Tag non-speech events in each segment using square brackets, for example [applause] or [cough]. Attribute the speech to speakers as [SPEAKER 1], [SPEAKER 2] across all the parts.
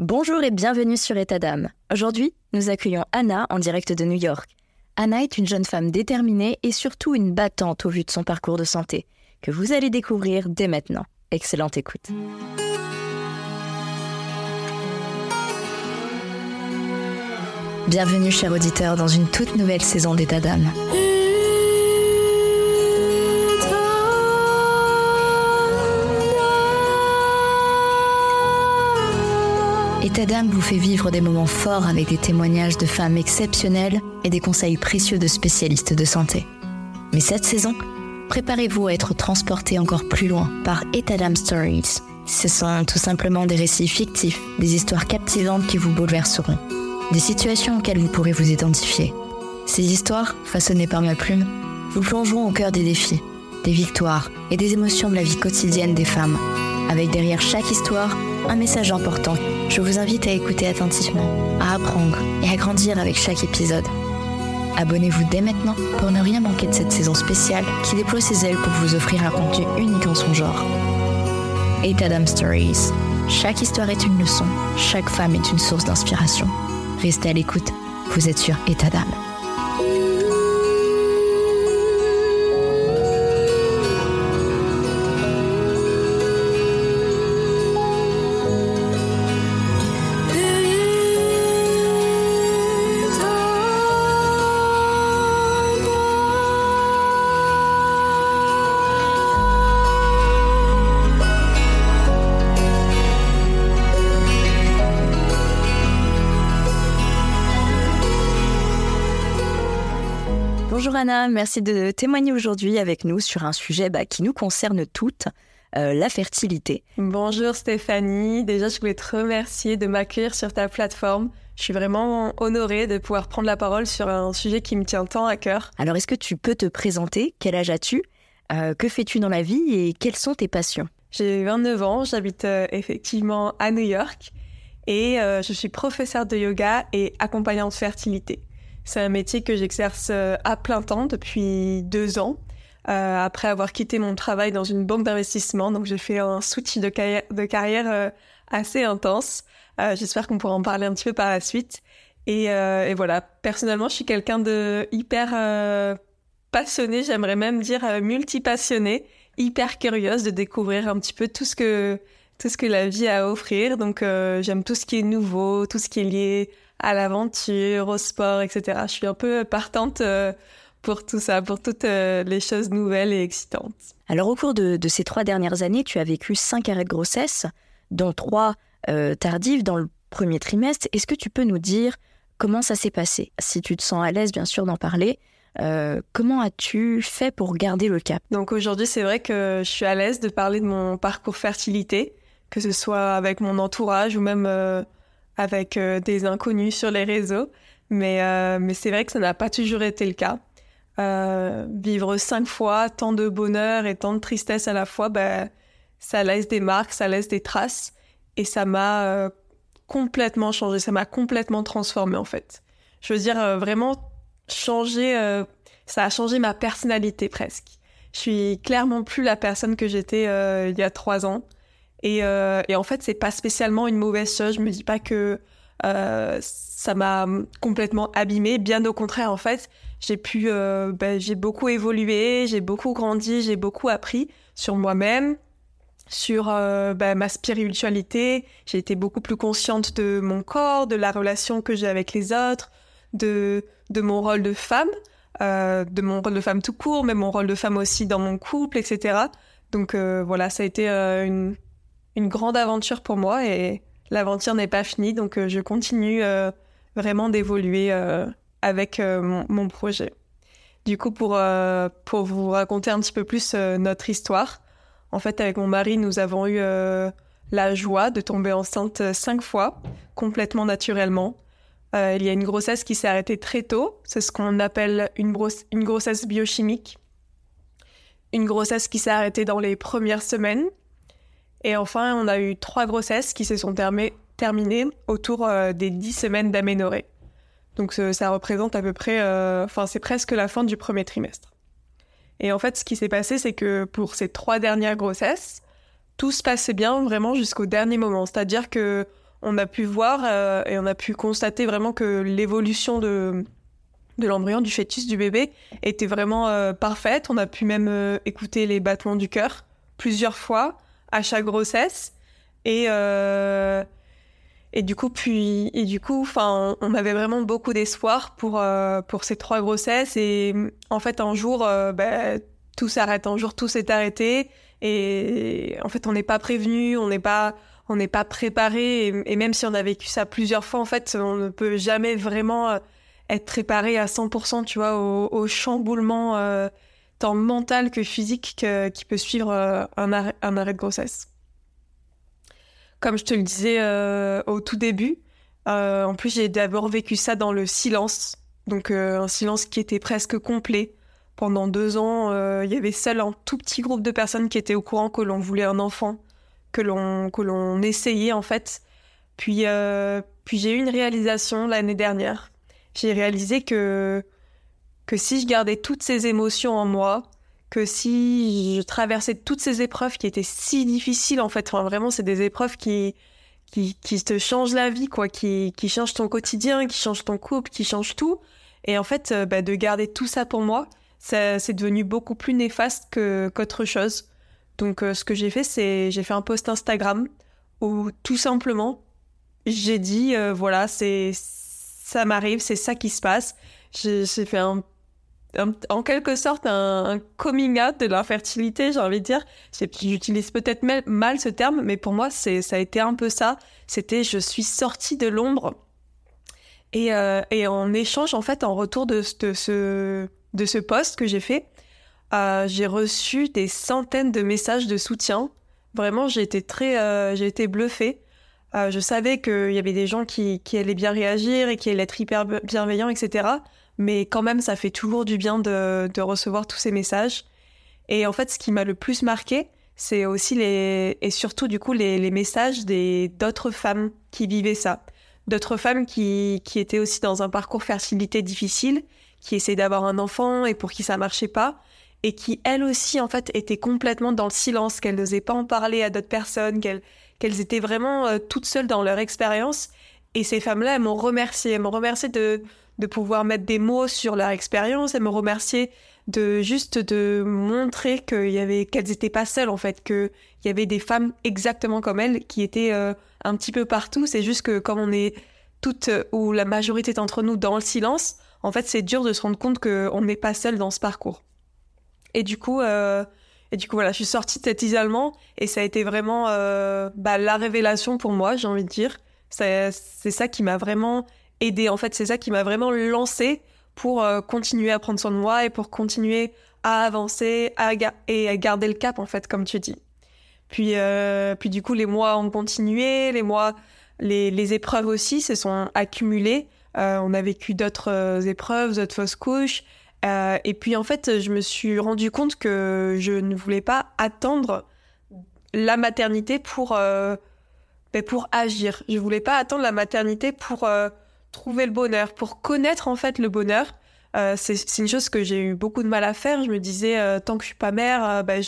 [SPEAKER 1] Bonjour et bienvenue sur État d'âme. Aujourd'hui, nous accueillons Anna en direct de New York. Anna est une jeune femme déterminée et surtout une battante au vu de son parcours de santé, que vous allez découvrir dès maintenant. Excellente écoute. Bienvenue, chers auditeurs, dans une toute nouvelle saison d'État d'âme. État d'âme vous fait vivre des moments forts avec des témoignages de femmes exceptionnelles et des conseils précieux de spécialistes de santé. Mais cette saison, préparez-vous à être transporté encore plus loin par État Stories. Ce sont tout simplement des récits fictifs, des histoires captivantes qui vous bouleverseront, des situations auxquelles vous pourrez vous identifier. Ces histoires, façonnées par ma plume, vous plongeront au cœur des défis, des victoires et des émotions de la vie quotidienne des femmes, avec derrière chaque histoire un message important. Je vous invite à écouter attentivement, à apprendre et à grandir avec chaque épisode. Abonnez-vous dès maintenant pour ne rien manquer de cette saison spéciale qui déploie ses ailes pour vous offrir un contenu unique en son genre. Etadam Stories. Chaque histoire est une leçon, chaque femme est une source d'inspiration. Restez à l'écoute, vous êtes sur Etadam. Merci de témoigner aujourd'hui avec nous sur un sujet bah, qui nous concerne toutes, euh, la fertilité.
[SPEAKER 2] Bonjour Stéphanie, déjà je voulais te remercier de m'accueillir sur ta plateforme. Je suis vraiment honorée de pouvoir prendre la parole sur un sujet qui me tient tant à cœur.
[SPEAKER 1] Alors est-ce que tu peux te présenter? Quel âge as-tu? Euh, Que fais-tu dans la vie et quelles sont tes passions?
[SPEAKER 2] J'ai 29 ans, j'habite euh, effectivement à New York et je suis professeure de yoga et accompagnante fertilité. C'est un métier que j'exerce euh, à plein temps depuis deux ans, euh, après avoir quitté mon travail dans une banque d'investissement. Donc j'ai fait un switch de carrière, de carrière euh, assez intense. Euh, J'espère qu'on pourra en parler un petit peu par la suite. Et, euh, et voilà, personnellement, je suis quelqu'un de hyper euh, passionné, j'aimerais même dire multipassionné, hyper curieuse de découvrir un petit peu tout ce que tout ce que la vie a à offrir. Donc j'aime tout ce qui est nouveau, tout ce qui est lié à l'aventure, au sport, etc. Je suis un peu partante euh, pour tout ça, pour toutes euh, les choses nouvelles et excitantes.
[SPEAKER 1] Alors au cours de, de ces trois dernières années, tu as vécu cinq arrêts de grossesse, dont trois euh, tardives dans le premier trimestre. Est-ce que tu peux nous dire comment ça s'est passé? Si tu te sens à l'aise, bien sûr, d'en parler. euh, comment as-tu fait pour garder le cap?
[SPEAKER 2] Donc aujourd'hui, c'est vrai que je suis à l'aise de parler de mon parcours fertilité, que ce soit avec mon entourage ou même euh, avec euh, des inconnus sur les réseaux. Mais, euh, mais c'est vrai que ça n'a pas toujours été le cas. Euh, vivre cinq fois tant de bonheur et tant de tristesse à la fois, ben, ça laisse des marques, ça laisse des traces. Et ça m'a euh, complètement changé, ça m'a complètement transformé en fait. Je veux dire, euh, vraiment changé, euh, ça a changé ma personnalité presque. Je suis clairement plus la personne que j'étais il y a trois ans. Et, euh, et en fait, c'est pas spécialement une mauvaise chose. Je me dis pas que euh, ça m'a complètement abîmée. Bien au contraire, en fait, j'ai pu, euh, ben, j'ai beaucoup évolué, j'ai beaucoup grandi, j'ai beaucoup appris sur moi-même, sur ben, ma spiritualité. J'ai été beaucoup plus consciente de mon corps, de la relation que j'ai avec les autres, de, mon rôle de femme, de mon rôle de femme tout court, mais mon rôle de femme aussi dans mon couple, etc. Donc voilà, ça a été une, une grande aventure pour moi et l'aventure n'est pas finie, donc euh, je continue euh, vraiment d'évoluer euh, avec mon, projet. Du coup, pour, pour vous raconter un petit peu plus notre histoire, en fait, avec mon mari, nous avons eu la joie de tomber enceinte cinq fois, complètement naturellement. Il y a une grossesse qui s'est arrêtée très tôt, c'est ce qu'on appelle une grossesse biochimique. Une grossesse qui s'est arrêtée dans les premières semaines. Et enfin, on a eu trois grossesses qui se sont termi- terminées autour euh, des dix semaines d'aménorrhée. Donc ça représente à peu près, euh, enfin c'est presque la fin du premier trimestre. Et en fait, ce qui s'est passé, c'est que pour ces trois dernières grossesses, tout se passait bien vraiment jusqu'au dernier moment. C'est-à-dire que on a pu voir euh, et on a pu constater vraiment que l'évolution de, l'embryon, du fœtus, du bébé était vraiment parfaite. On a pu même écouter les battements du cœur plusieurs fois à chaque grossesse. Et, et du coup, puis, et du coup, enfin, on avait vraiment beaucoup d'espoir pour, pour ces trois grossesses. Et en fait, un jour, bah, tout s'arrête. Un jour, tout s'est arrêté. Et en fait, on n'est pas prévenu, on n'est pas on n'est pas préparé et, même si on a vécu ça plusieurs fois, en fait, on ne peut jamais vraiment euh, être préparé à 100%, tu vois, au, chamboulement euh, tant mental que physique qui peut suivre euh, un, arrêt, de grossesse. Comme je te le disais au tout début, en plus j'ai d'abord vécu ça dans le silence, donc un silence qui était presque complet. Pendant deux ans, il y avait seul un tout petit groupe de personnes qui étaient au courant que l'on voulait un enfant que l'on que l'on essayait en fait. Puis euh, puis j'ai eu une réalisation l'année dernière. J'ai réalisé que que si je gardais toutes ces émotions en moi, que si je traversais toutes ces épreuves qui étaient si difficiles en fait, enfin, vraiment c'est des épreuves qui qui, qui te changent la vie quoi, qui qui changent ton quotidien, qui changent ton couple, qui changent tout. Et en fait, euh, bah, de garder tout ça pour moi, ça c'est devenu beaucoup plus néfaste que qu'autre chose. Donc, euh, ce que j'ai fait, c'est j'ai fait un post Instagram où tout simplement j'ai dit euh, voilà, c'est ça m'arrive, c'est ça qui se passe. J'ai fait un, en quelque sorte un, coming out de l'infertilité, j'ai envie de dire. J'utilise peut-être mal, ce terme, mais pour moi, ça a été un peu ça. C'était je suis sortie de l'ombre. Et, euh, en échange, en fait, en retour de, ce de ce post que j'ai fait, euh, j'ai reçu des centaines de messages de soutien. Vraiment, j'ai été très, euh, j'ai été bluffée. Je savais qu'il y avait des gens qui, qui, allaient bien réagir et qui allaient être hyper bienveillants, etc. Mais quand même, ça fait toujours du bien de, de recevoir tous ces messages. Et en fait, ce qui m'a le plus marqué, c'est aussi les et surtout du coup les, les messages des d'autres femmes qui vivaient ça, d'autres femmes qui qui étaient aussi dans un parcours fertilité difficile, qui essayaient d'avoir un enfant et pour qui ça marchait pas et qui elles aussi en fait étaient complètement dans le silence, qu'elles n'osaient pas en parler à d'autres personnes, qu'elles qu'elles étaient vraiment euh, toutes seules dans leur expérience. Et ces femmes-là, elles m'ont remercié, elles m'ont remercié de de pouvoir mettre des mots sur leur expérience, elles m'ont remercié de juste de montrer qu'il y avait qu'elles étaient pas seules en fait, qu'il y avait des femmes exactement comme elles qui étaient euh, un petit peu partout. C'est juste que comme on est toutes ou la majorité d'entre nous dans le silence, en fait c'est dur de se rendre compte qu'on n'est pas seul dans ce parcours. Et du coup, euh, et du coup, voilà, je suis sortie de cet isolement et ça a été vraiment euh, bah, la révélation pour moi, j'ai envie de dire. C'est ça qui m'a vraiment aidé. En fait, c'est ça qui m'a vraiment lancé pour euh, continuer à prendre soin de moi et pour continuer à avancer à et à garder le cap, en fait, comme tu dis. Puis, euh, puis du coup, les mois ont continué, les mois, les, les épreuves aussi se sont accumulées. Euh, on a vécu d'autres euh, épreuves, d'autres fausses couches. Euh, et puis en fait, je me suis rendu compte que je ne voulais pas attendre la maternité pour, ben, pour agir. Je voulais pas attendre la maternité pour trouver le bonheur, pour connaître en fait le bonheur. c'est une chose que j'ai eu beaucoup de mal à faire. Je me disais, tant que je suis pas mère, ben,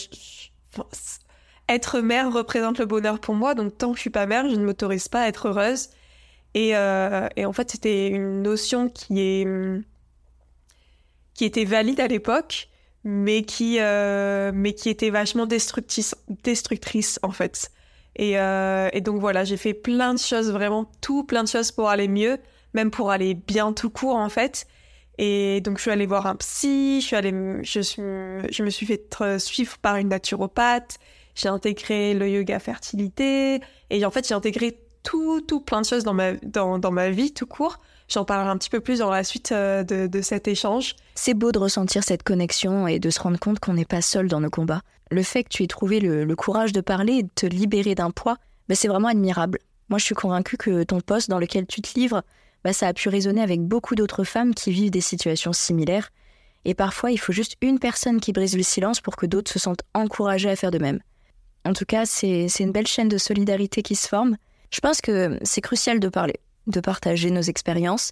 [SPEAKER 2] être mère représente le bonheur pour moi. Donc tant que je suis pas mère, je ne m'autorise pas à être heureuse. Et, et en fait, c'était une notion qui est qui était valide à l'époque, mais qui, euh, mais qui était vachement destructrice, destructrice en fait. Et, euh, et donc voilà, j'ai fait plein de choses, vraiment tout plein de choses pour aller mieux, même pour aller bien tout court en fait. Et donc je suis allée voir un psy, je suis allée, je me suis fait suivre par une naturopathe, j'ai intégré le yoga fertilité, et en fait j'ai intégré tout, tout plein de choses dans ma, dans, dans ma vie tout court J'en parlerai un petit peu plus dans la suite euh, de, cet échange.
[SPEAKER 1] C'est beau de ressentir cette connexion et de se rendre compte qu'on n'est pas seul dans nos combats. Le fait que tu aies trouvé le, courage de parler et de te libérer d'un poids, bah, c'est vraiment admirable. Moi, je suis convaincue que ton poste dans lequel tu te livres, bah, ça a pu résonner avec beaucoup d'autres femmes qui vivent des situations similaires. Et parfois, il faut juste une personne qui brise le silence pour que d'autres se sentent encouragées à faire de même. En tout cas, c'est une belle chaîne de solidarité qui se forme. Je pense que c'est crucial de parler de partager nos expériences.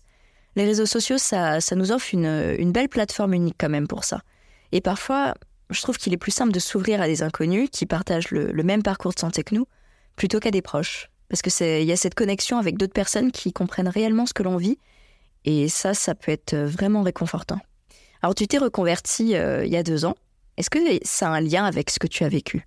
[SPEAKER 1] Les réseaux sociaux, ça, nous offre une, une, belle plateforme unique quand même pour ça. Et parfois, je trouve qu'il est plus simple de s'ouvrir à des inconnus qui partagent le, même parcours de santé que nous, plutôt qu'à des proches. Parce que c'est il y a cette connexion avec d'autres personnes qui comprennent réellement ce que l'on vit et ça ça peut être vraiment réconfortant. Alors tu t'es reconverti euh, il y a deux ans. Est-ce que ça a un lien avec ce que tu as vécu?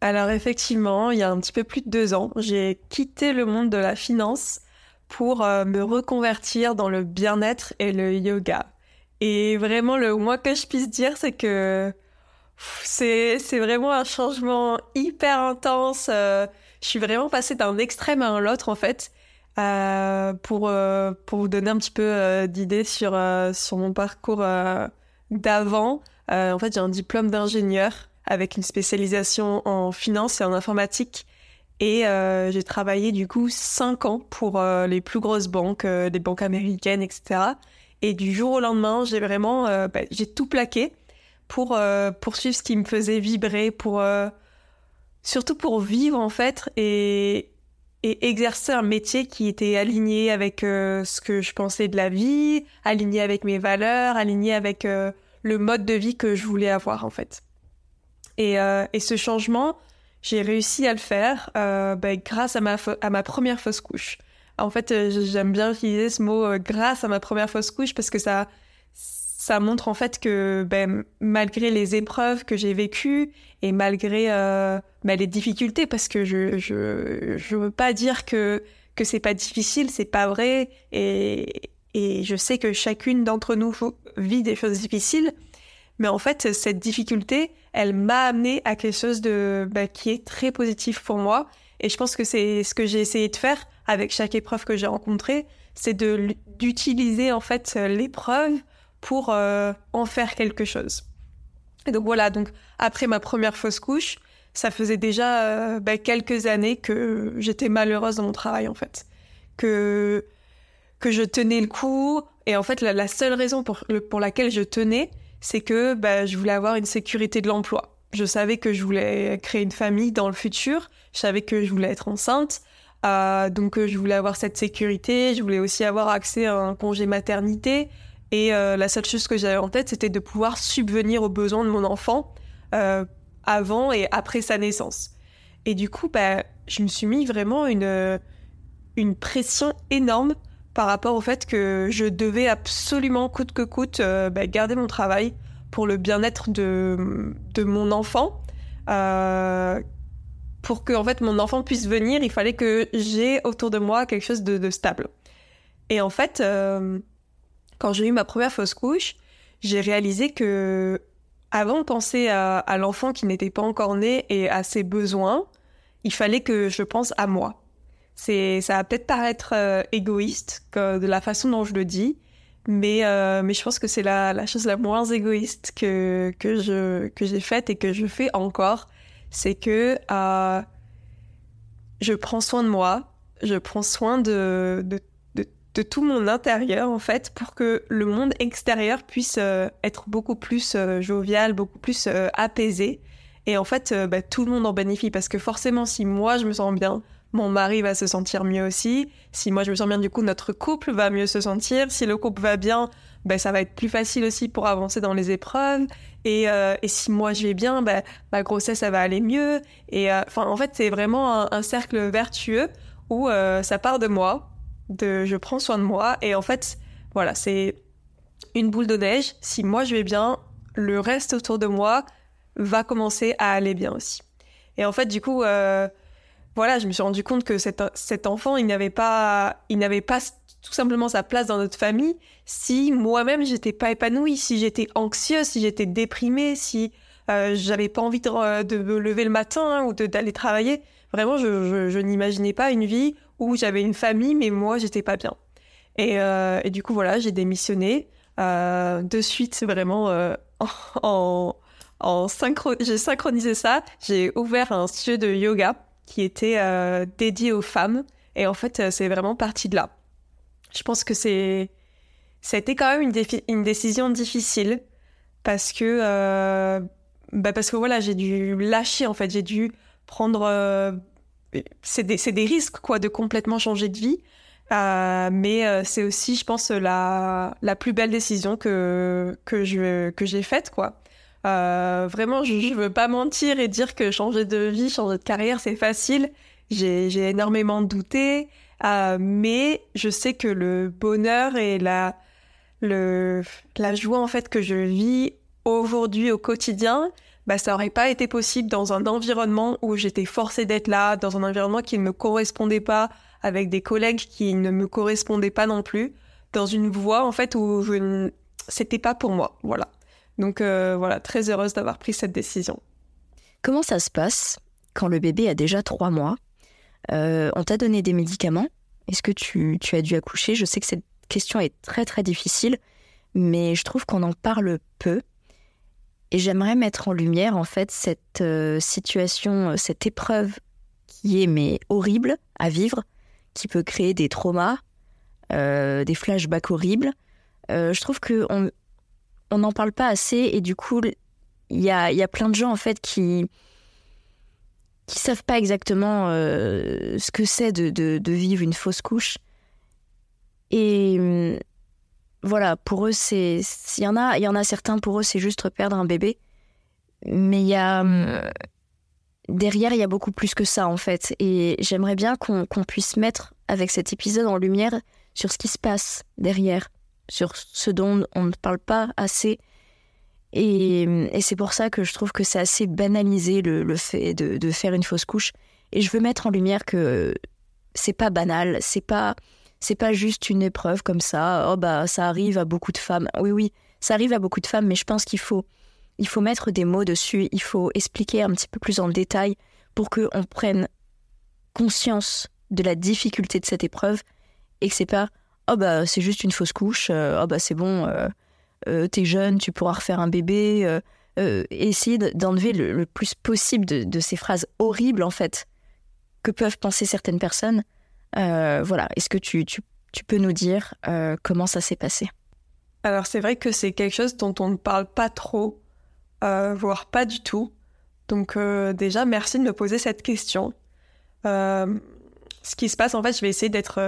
[SPEAKER 2] Alors effectivement, il y a un petit peu plus de deux ans, j'ai quitté le monde de la finance pour euh, me reconvertir dans le bien-être et le yoga. Et vraiment, le moins que je puisse dire, c'est que c'est, vraiment un changement hyper intense. Euh, je suis vraiment passée d'un extrême à l'autre, en fait. Euh, pour, euh, pour vous donner un petit peu euh, d'idées sur, sur mon parcours d'avant, en fait, j'ai un diplôme d'ingénieur avec une spécialisation en finance et en informatique. Et j'ai travaillé du coup cinq ans pour les plus grosses banques, les banques américaines, etc. Et du jour au lendemain, j'ai vraiment, bah, j'ai tout plaqué pour poursuivre ce qui me faisait vibrer, pour surtout pour vivre en fait et, exercer un métier qui était aligné avec euh, ce que je pensais de la vie, aligné avec mes valeurs, aligné avec euh, le mode de vie que je voulais avoir en fait. Et, euh, ce changement, j'ai réussi à le faire ben, grâce à ma première fausse couche. En fait, j'aime bien utiliser ce mot grâce à ma première fausse couche parce que ça, ça montre en fait que ben, malgré les épreuves que j'ai vécues et malgré euh, ben, les difficultés, parce que je je je veux pas dire que que c'est pas difficile, c'est pas vrai, et et je sais que chacune d'entre nous vit des choses difficiles, mais en fait cette difficulté, elle m'a amené à quelque chose de ben, qui est très positif pour moi, et je pense que c'est ce que j'ai essayé de faire avec chaque épreuve que j'ai rencontrée, c'est de d'utiliser en fait l'épreuve pour euh, en faire quelque chose. Et donc voilà, donc après ma première fausse couche, ça faisait déjà euh, bah, quelques années que j'étais malheureuse dans mon travail en fait, que que je tenais le coup. Et en fait, la, seule raison pour, laquelle je tenais, c'est que bah, je voulais avoir une sécurité de l'emploi. Je savais que je voulais créer une famille dans le futur. Je savais que je voulais être enceinte. Euh, donc je voulais avoir cette sécurité. Je voulais aussi avoir accès à un congé maternité. Et euh, la seule chose que j'avais en tête, c'était de pouvoir subvenir aux besoins de mon enfant euh, avant et après sa naissance. Et du coup, bah, je me suis mis vraiment une, une pression énorme par rapport au fait que je devais absolument, coûte que coûte, euh, bah, garder mon travail pour le bien-être de, de mon enfant. pour que en fait mon enfant puisse venir, il fallait que j'ai autour de moi quelque chose de, de stable. Et en fait, quand j'ai eu ma première fausse couche, j'ai réalisé que avant de penser à, l'enfant qui n'était pas encore né et à ses besoins, il fallait que je pense à moi. C'est, ça va peut-être paraître euh, égoïste de la façon dont je le dis, mais euh, mais je pense que c'est la, la chose la moins égoïste que que je que j'ai faite et que je fais encore, c'est que euh, je prends soin de moi, je prends soin de de de tout mon intérieur en fait pour que le monde extérieur puisse euh, être beaucoup plus euh, jovial, beaucoup plus euh, apaisé. Et en fait, bah, tout le monde en bénéficie parce que forcément, si moi je me sens bien, mon mari va se sentir mieux aussi. Si moi je me sens bien, du coup, notre couple va mieux se sentir. Si le couple va bien, bah, ça va être plus facile aussi pour avancer dans les épreuves. Et, et si moi je vais bien, bah, ma grossesse, ça va aller mieux. Et en fait, c'est vraiment un, un, cercle vertueux où ça part de moi, de je prends soin de moi et en fait voilà c'est une boule de neige. Si moi je vais bien le reste autour de moi va commencer à aller bien aussi. Et en fait du coup euh, voilà je me suis rendu compte que cet, cet enfant il n'avait pas il n'avait pas tout simplement sa place dans notre famille. Si moi-même j'étais pas épanouie si j'étais anxieuse si j'étais déprimée si euh, j'avais pas envie de, de, me lever le matin ou d'aller travailler vraiment je, je n'imaginais pas une vie où j'avais une famille, mais moi, j'étais pas bien. Et, euh, du coup, voilà, j'ai démissionné. Euh, de suite, vraiment, euh, [laughs] en, en synchro j'ai synchronisé ça. J'ai ouvert un studio de yoga qui était euh, dédié aux femmes. Et en fait, c'est vraiment parti de là. Je pense que c'est, été quand même une, une décision difficile parce que, euh, bah parce que voilà, j'ai dû lâcher en fait, j'ai dû prendre c'est des, des, risques quoi de complètement changer de vie. Euh, mais euh, c'est aussi, je pense, la, la plus belle décision que, que, que j'ai faite, quoi. Euh, vraiment, je, je veux pas mentir et dire que changer de vie, changer de carrière, c'est facile. j'ai énormément douté, mais je sais que le bonheur et la, le, la joie en fait que je vis aujourd'hui au quotidien, bah, ça aurait pas été possible dans un environnement où j'étais forcée d'être là, dans un environnement qui ne me correspondait pas, avec des collègues qui ne me correspondaient pas non plus, dans une voie en fait où je c'était pas pour moi, voilà. Donc euh, voilà, très heureuse d'avoir pris cette décision.
[SPEAKER 1] Comment ça se passe quand le bébé a déjà trois mois? Euh, On t'a donné des médicaments Est-ce que tu, as dû accoucher? Je sais que cette question est très très difficile, mais je trouve qu'on en parle peu. Et j'aimerais mettre en lumière en fait cette euh, situation, cette épreuve qui est mais horrible à vivre, qui peut créer des traumas, des flashbacks horribles. je trouve qu'on on n'en parle pas assez et du coup, il y a, y a, plein de gens en fait qui qui savent pas exactement euh, ce que c'est de, de, vivre une fausse couche. Et hum, voilà, pour eux, c'est il y en a, il y en a certains pour eux, c'est juste perdre un bébé, mais il y a hum, derrière, il y a beaucoup plus que ça en fait. Et j'aimerais bien qu'on puisse mettre avec cet épisode en lumière sur ce qui se passe derrière sur ce dont on ne parle pas assez. Et, c'est pour ça que je trouve que c'est assez banalisé le, fait de, faire une fausse couche. Et je veux mettre en lumière que c'est pas banal, c'est pas c'est pas juste une épreuve comme ça. Oh bah ça arrive à beaucoup de femmes. Oui oui, ça arrive à beaucoup de femmes, mais je pense qu'il faut il faut mettre des mots dessus. Il faut expliquer un petit peu plus en détail pour que on prenne conscience de la difficulté de cette épreuve et que c'est pas oh bah c'est juste une fausse couche, euh, oh bah c'est bon, euh, euh, t'es jeune, tu pourras refaire un bébé. essayer d'enlever le, plus possible de, ces phrases horribles en fait que peuvent penser certaines personnes. Voilà, est-ce que tu, peux nous dire comment ça s'est passé?
[SPEAKER 2] Alors c'est vrai que c'est quelque chose dont on ne parle pas trop, voire pas du tout. Donc déjà, merci de me poser cette question. ce qui se passe, en fait, je vais essayer d'être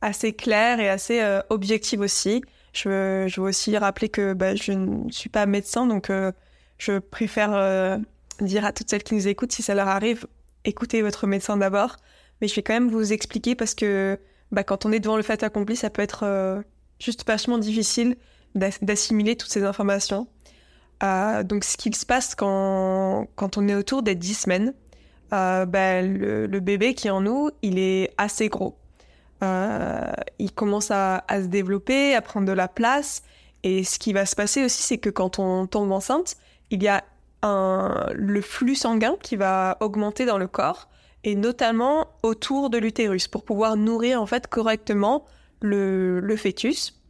[SPEAKER 2] assez claire et assez euh, objective aussi. Je veux, aussi rappeler que bah, je ne suis pas médecin, donc euh, je préfère euh, dire à toutes celles qui nous écoutent, si ça leur arrive, écoutez votre médecin d'abord. Mais je vais quand même vous expliquer parce que bah, quand on est devant le fait accompli, ça peut être juste vachement difficile d'assimiler toutes ces informations. donc ce qu'il se passe quand, on est autour des 10 semaines, bah, le, bébé qui est en nous, il est assez gros. Euh, il commence à, se développer, à prendre de la place. Et ce qui va se passer aussi, c'est que quand on tombe enceinte, il y a le flux sanguin qui va augmenter dans le corps, et notamment autour de l'utérus, pour pouvoir nourrir en fait correctement le, le fœtus.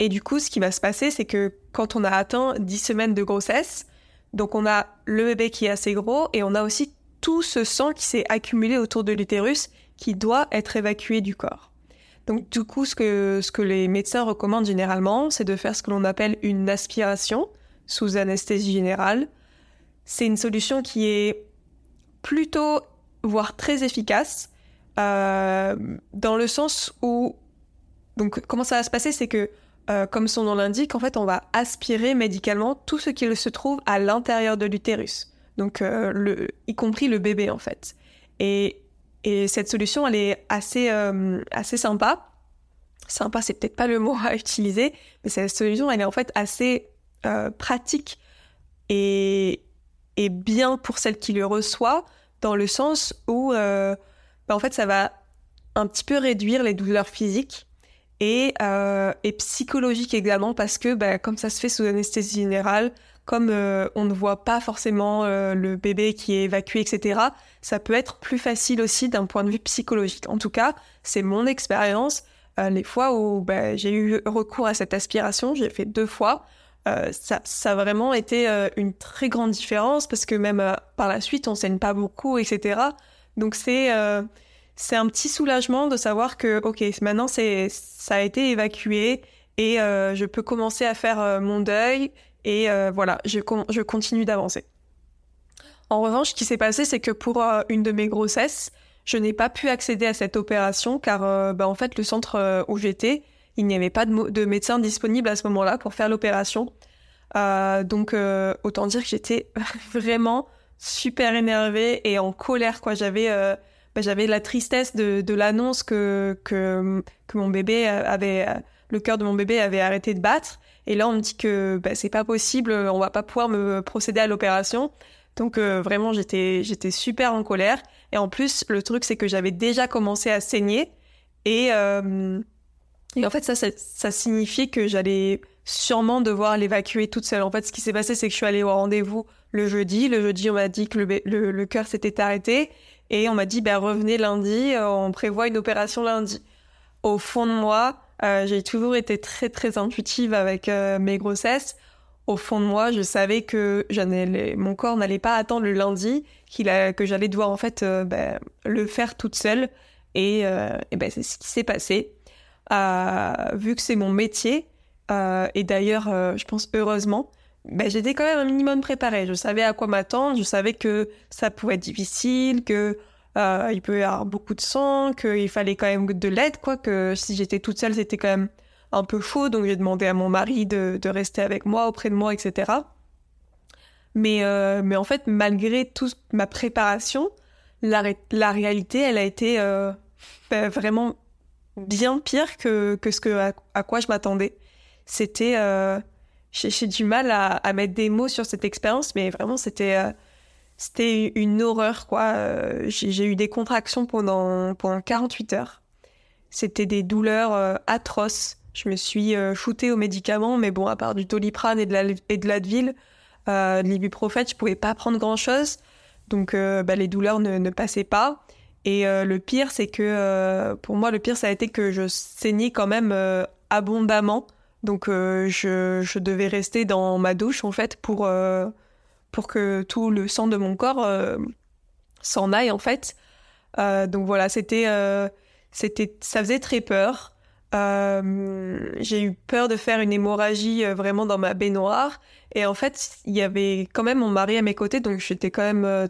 [SPEAKER 2] Et du coup, ce qui va se passer, c'est que quand on a atteint 10 semaines de grossesse, donc on a le bébé qui est assez gros, et on a aussi tout ce sang qui s'est accumulé autour de l'utérus qui doit être évacué du corps. Donc du coup, ce que, ce que les médecins recommandent généralement, c'est de faire ce que l'on appelle une aspiration sous anesthésie générale. C'est une solution qui est plutôt, voire très efficace, euh, dans le sens où... Donc comment ça va se passer, c'est que, euh, comme son nom l'indique, en fait, on va aspirer médicalement tout ce qui se trouve à l'intérieur de l'utérus. Donc, euh, le, y compris le bébé, en fait. Et et cette solution, elle est assez, euh, assez sympa. Sympa, c'est peut-être pas le mot à utiliser, mais cette solution, elle est en fait assez euh, pratique et, et, bien pour celle qui le reçoit, dans le sens où, euh, bah, en fait, ça va un petit peu réduire les douleurs physiques et, et psychologiques également, parce que, bah, comme ça se fait sous anesthésie générale, comme euh, on ne voit pas forcément euh, le bébé qui est évacué, etc., ça peut être plus facile aussi d'un point de vue psychologique. En tout cas, c'est mon expérience. Euh, les fois où bah, j'ai eu recours à cette aspiration, j'ai fait deux fois. Ça, ça, a vraiment été une très grande différence parce que même par la suite, on saigne pas beaucoup, etc. Donc c'est c'est un petit soulagement de savoir que ok, maintenant c'est ça a été évacué et je peux commencer à faire mon deuil et euh, voilà, je, je continue d'avancer. En revanche, ce qui s'est passé, c'est que pour euh, une de mes grossesses, je n'ai pas pu accéder à cette opération car, euh, bah, en fait, le centre où j'étais, il n'y avait pas de, de, médecin disponible à ce moment-là pour faire l'opération. donc, autant dire que j'étais [laughs] vraiment super énervée et en colère, quoi. J'avais bah, j'avais la tristesse de, l'annonce que, que, que mon bébé avait, le cœur de mon bébé avait arrêté de battre. Et là, on me dit que bah, c'est pas possible, on va pas pouvoir me procéder à l'opération. Donc euh, vraiment, j'étais super en colère. Et en plus, le truc, c'est que j'avais déjà commencé à saigner. Et, euh, et en fait, ça, ça, ça signifiait que j'allais sûrement devoir l'évacuer toute seule. En fait, ce qui s'est passé, c'est que je suis allée au rendez-vous le jeudi. Le jeudi, on m'a dit que le, le, le cœur s'était arrêté. Et on m'a dit, ben, revenez lundi, euh, on prévoit une opération lundi. Au fond de moi, euh, j'ai toujours été très, très intuitive avec euh, mes grossesses. Au fond de moi, je savais que mon corps n'allait pas attendre le lundi, qu'il a, que j'allais devoir en fait ben, le faire toute seule. Et, et ben, c'est ce qui s'est passé. Vu que c'est mon métier, et d'ailleurs, je pense heureusement, ben, j'étais quand même un minimum préparée. Je savais à quoi m'attendre, je savais que ça pouvait être difficile, que euh, il peut y avoir beaucoup de sang, qu'il fallait quand même de l'aide, quoi, que si j'étais toute seule, c'était quand même un peu chaud, donc j'ai demandé à mon mari de, de, rester avec moi, auprès de moi, etc. Mais, euh, mais en fait, malgré toute ma préparation, la, la réalité, elle a été euh, ben, vraiment bien pire que, que ce que, à, quoi je m'attendais. C'était euh, j'ai du mal à, mettre des mots sur cette expérience, mais vraiment, c'était euh, c'était une horreur, quoi. Euh, j'ai eu des contractions pendant, pendant 48 heures. C'était des douleurs euh, atroces. Je me suis shootée aux médicaments, mais bon, à part du Doliprane et de la, et de l'Advil, de l'ibuprofène, je pouvais pas prendre grand-chose. Donc, bah, les douleurs ne, ne, passaient pas. Et le pire, c'est que, pour moi, le pire, ça a été que je saignais quand même abondamment. Donc euh, je, je, devais rester dans ma douche en fait pour, euh, pour que tout le sang de mon corps euh, s'en aille en fait. donc voilà, c'était, c'était, ça faisait très peur. j'ai eu peur de faire une hémorragie vraiment dans ma baignoire. Et en fait, il y avait quand même mon mari à mes côtés, donc j'étais quand même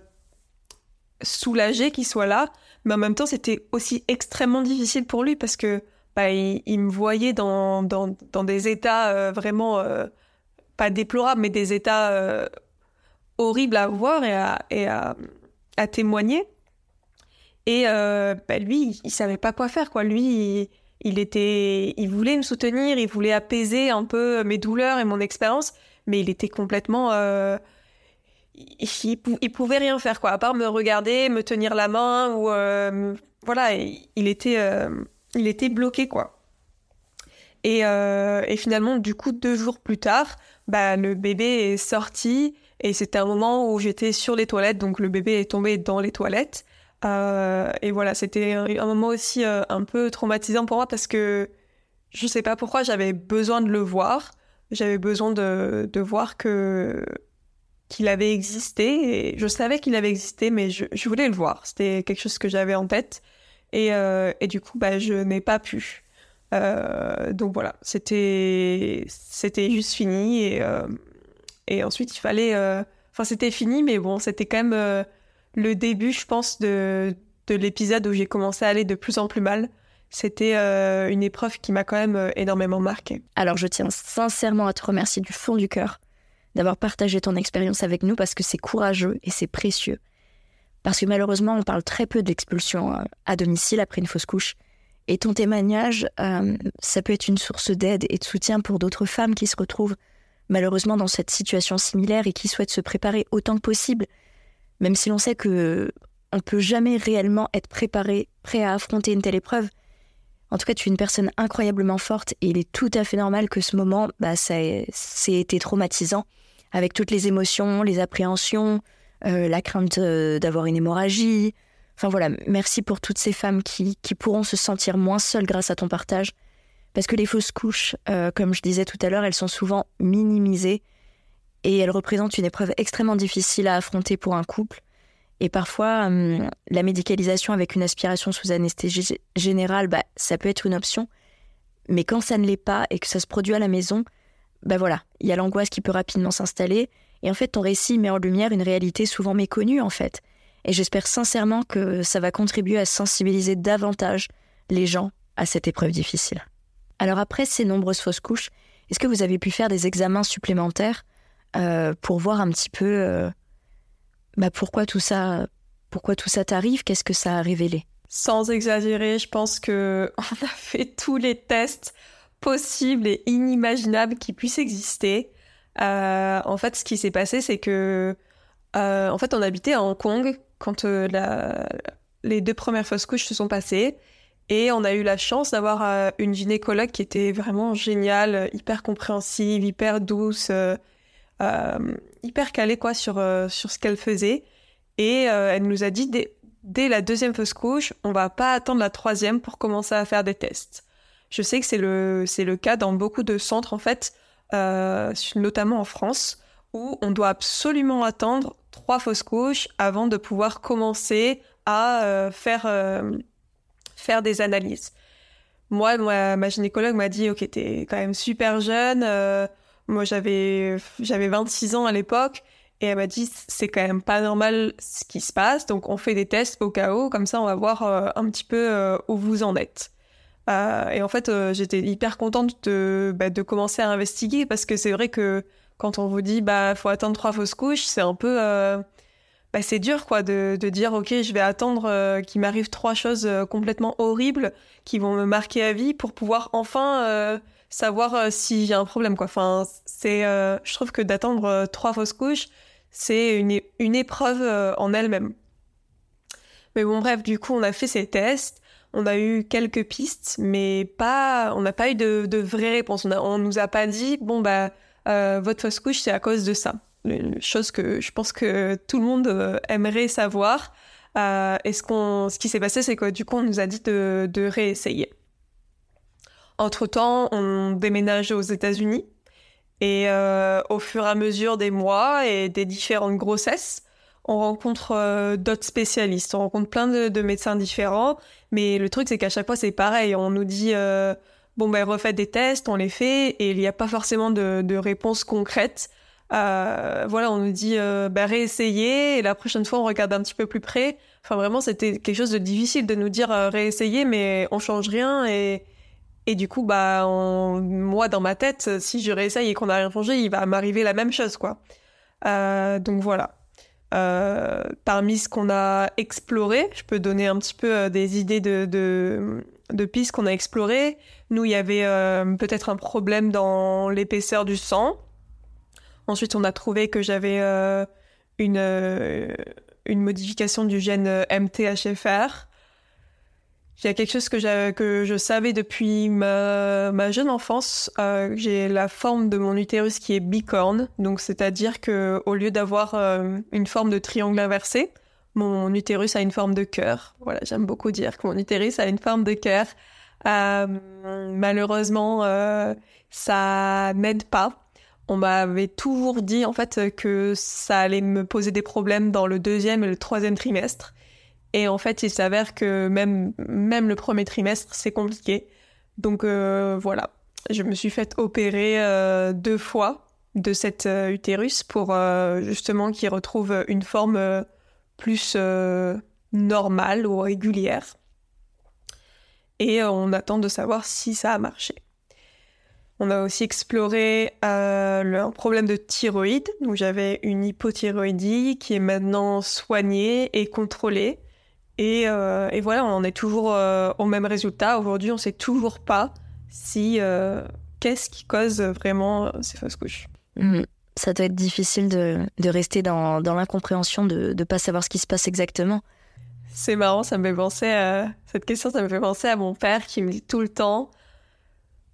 [SPEAKER 2] soulagée qu'il soit là. Mais en même temps, c'était aussi extrêmement difficile pour lui parce que bah, il, me voyait dans, dans, des états euh, vraiment, euh, pas déplorables, mais des états euh, horribles à voir et à, témoigner. Et bah, lui, il, savait pas quoi faire, quoi. Lui, il, était, il voulait me soutenir, il voulait apaiser un peu mes douleurs et mon expérience, mais il était complètement il, pouvait rien faire quoi à part me regarder me tenir la main ou voilà il était il était bloqué, quoi. Et, euh, et, finalement, du coup, deux jours plus tard, bah, le bébé est sorti et c'était un moment où j'étais sur les toilettes, donc le bébé est tombé dans les toilettes. Euh, et voilà, c'était un, moment aussi euh, un peu traumatisant pour moi parce que je sais pas pourquoi j'avais besoin de le voir. J'avais besoin de voir que qu'il avait existé et je savais qu'il avait existé, mais je, voulais le voir. C'était quelque chose que j'avais en tête. Et, euh, du coup, bah, je n'ai pas pu. Euh, donc voilà, c'était c'était juste fini et, euh, ensuite il fallait. Enfin, c'était fini, mais bon, c'était quand même le début, je pense, de, de l'épisode où j'ai commencé à aller de plus en plus mal. C'était une épreuve qui m'a quand même énormément marqué.
[SPEAKER 1] Alors, je tiens sincèrement à te remercier du fond du cœur d'avoir partagé ton expérience avec nous parce que c'est courageux et c'est précieux. Parce que malheureusement, on parle très peu d'expulsion euh, à domicile après une fausse couche. Et ton témoignage, euh, ça peut être une source d'aide et de soutien pour d'autres femmes qui se retrouvent malheureusement dans cette situation similaire et qui souhaitent se préparer autant que possible, même si l'on sait que on peut jamais réellement être préparé, prêt à affronter une telle épreuve. En tout cas, tu es une personne incroyablement forte et il est tout à fait normal que ce moment, bah, ça été traumatisant, avec toutes les émotions, les appréhensions, euh, la crainte euh, d'avoir une hémorragie. Enfin voilà, merci pour toutes ces femmes qui, qui, pourront se sentir moins seules grâce à ton partage. Parce que les fausses couches, euh, comme je disais tout à l'heure, elles sont souvent minimisées et elles représentent une épreuve extrêmement difficile à affronter pour un couple. Et parfois, hum, la médicalisation avec une aspiration sous anesthésie générale, bah, ça peut être une option. Mais quand ça ne l'est pas et que ça se produit à la maison, bah voilà, il y a l'angoisse qui peut rapidement s'installer et en fait, ton récit met en lumière une réalité souvent méconnue, en fait. Et j'espère sincèrement que ça va contribuer à sensibiliser davantage les gens à cette épreuve difficile. Alors après ces nombreuses fausses couches, est-ce que vous avez pu faire des examens supplémentaires euh, pour voir un petit peu euh, bah, pourquoi tout ça, pourquoi tout ça t'arrive? Qu'est-ce que ça a révélé?
[SPEAKER 2] Sans exagérer, je pense que [laughs] on a fait tous les tests possibles et inimaginables qui puissent exister. Euh, en fait, ce qui s'est passé, c'est que euh, en fait, on habitait à Hong Kong quand euh, la, les deux premières fausses couches se sont passées. Et on a eu la chance d'avoir euh, une gynécologue qui était vraiment géniale, hyper compréhensive, hyper douce, hyper calée quoi sur, sur ce qu'elle faisait. Et elle nous a dit dès, dès, la deuxième fausse couche, on va pas attendre la troisième pour commencer à faire des tests. Je sais que c'est le, c'est le cas dans beaucoup de centres en fait, notamment en France, où on doit absolument attendre trois fausses couches avant de pouvoir commencer à faire faire des analyses. Moi, ma gynécologue m'a dit, ok, t'es quand même super jeune. Euh, moi, j'avais j'avais 26 ans à l'époque. Et elle m'a dit, c'est quand même pas normal ce qui se passe. Donc, on fait des tests au cas où. Comme ça, on va voir euh, un petit peu euh, où vous en êtes. et en fait, j'étais hyper contente de, bah, de commencer à investiguer parce que c'est vrai que quand on vous dit, bah, faut attendre trois fausses couches, c'est un peu bah, c'est dur quoi de, de, dire ok je vais attendre euh, qu'il m'arrive trois choses euh, complètement horribles qui vont me marquer à vie pour pouvoir enfin euh, savoir si j'ai un problème quoi. Enfin c'est je trouve que d'attendre trois fausses couches c'est une, une épreuve en elle-même. Mais bon bref du coup on a fait ces tests. On a eu quelques pistes, mais pas, on n'a pas eu de, de vraies réponses. On, a, on nous a pas dit, bon bah, votre fausse couche, c'est à cause de ça chose que je pense que tout le monde euh, aimerait savoir. Euh, et ce, qu'on, ce qui s'est passé, c'est que du coup, on nous a dit de, de réessayer. Entre-temps, on déménage aux États-Unis. Et euh, au fur et à mesure des mois et des différentes grossesses, on rencontre euh, d'autres spécialistes. On rencontre plein de, de, médecins différents. Mais le truc, c'est qu'à chaque fois, c'est pareil. On nous dit, euh, bon, ben, refaites des tests, on les fait. Et il n'y a pas forcément de, de réponse concrète. Voilà, on nous dit bah, réessayer et la prochaine fois on regarde un petit peu plus près. Enfin vraiment, c'était quelque chose de difficile de nous dire réessayer, mais on change rien et et du coup bah moi dans ma tête, si je réessaye et qu'on n'a rien changé, il va m'arriver la même chose quoi. Euh, donc voilà. Euh, parmi ce qu'on a exploré, je peux donner un petit peu des idées de, pistes qu'on a explorées. Nous, il y avait peut-être un problème dans l'épaisseur du sang. Ensuite, on a trouvé que j'avais euh, une, euh, modification du gène euh, MTHFR. Il y a quelque chose que, je savais depuis ma, jeune enfance. j'ai la forme de mon utérus qui est bicorne, donc c'est-à-dire que au lieu d'avoir une forme de triangle inversé, mon utérus a une forme de cœur. Voilà, j'aime beaucoup dire que mon utérus a une forme de cœur. malheureusement, ça n'aide pas on m'avait toujours dit en fait que ça allait me poser des problèmes dans le deuxième et le troisième trimestre. Et en fait, il s'avère que même, même le premier trimestre, c'est compliqué. Donc euh, voilà, je me suis fait opérer euh, deux fois de cet euh, utérus pour justement qu'il retrouve une forme plus normale ou régulière. Et on attend de savoir si ça a marché. On a aussi exploré le problème de thyroïde. Donc j'avais une hypothyroïdie qui est maintenant soignée et contrôlée. Et, euh, et voilà, on en est toujours euh, au même résultat. Aujourd'hui, on ne sait toujours pas si euh, qu'est-ce qui cause vraiment ces fausses couches.
[SPEAKER 1] Mmh. Ça doit être difficile de, de rester dans, dans l'incompréhension, de ne pas savoir ce qui se passe exactement.
[SPEAKER 2] C'est marrant, ça me fait penser à cette question, ça me fait penser à mon père qui me dit tout le temps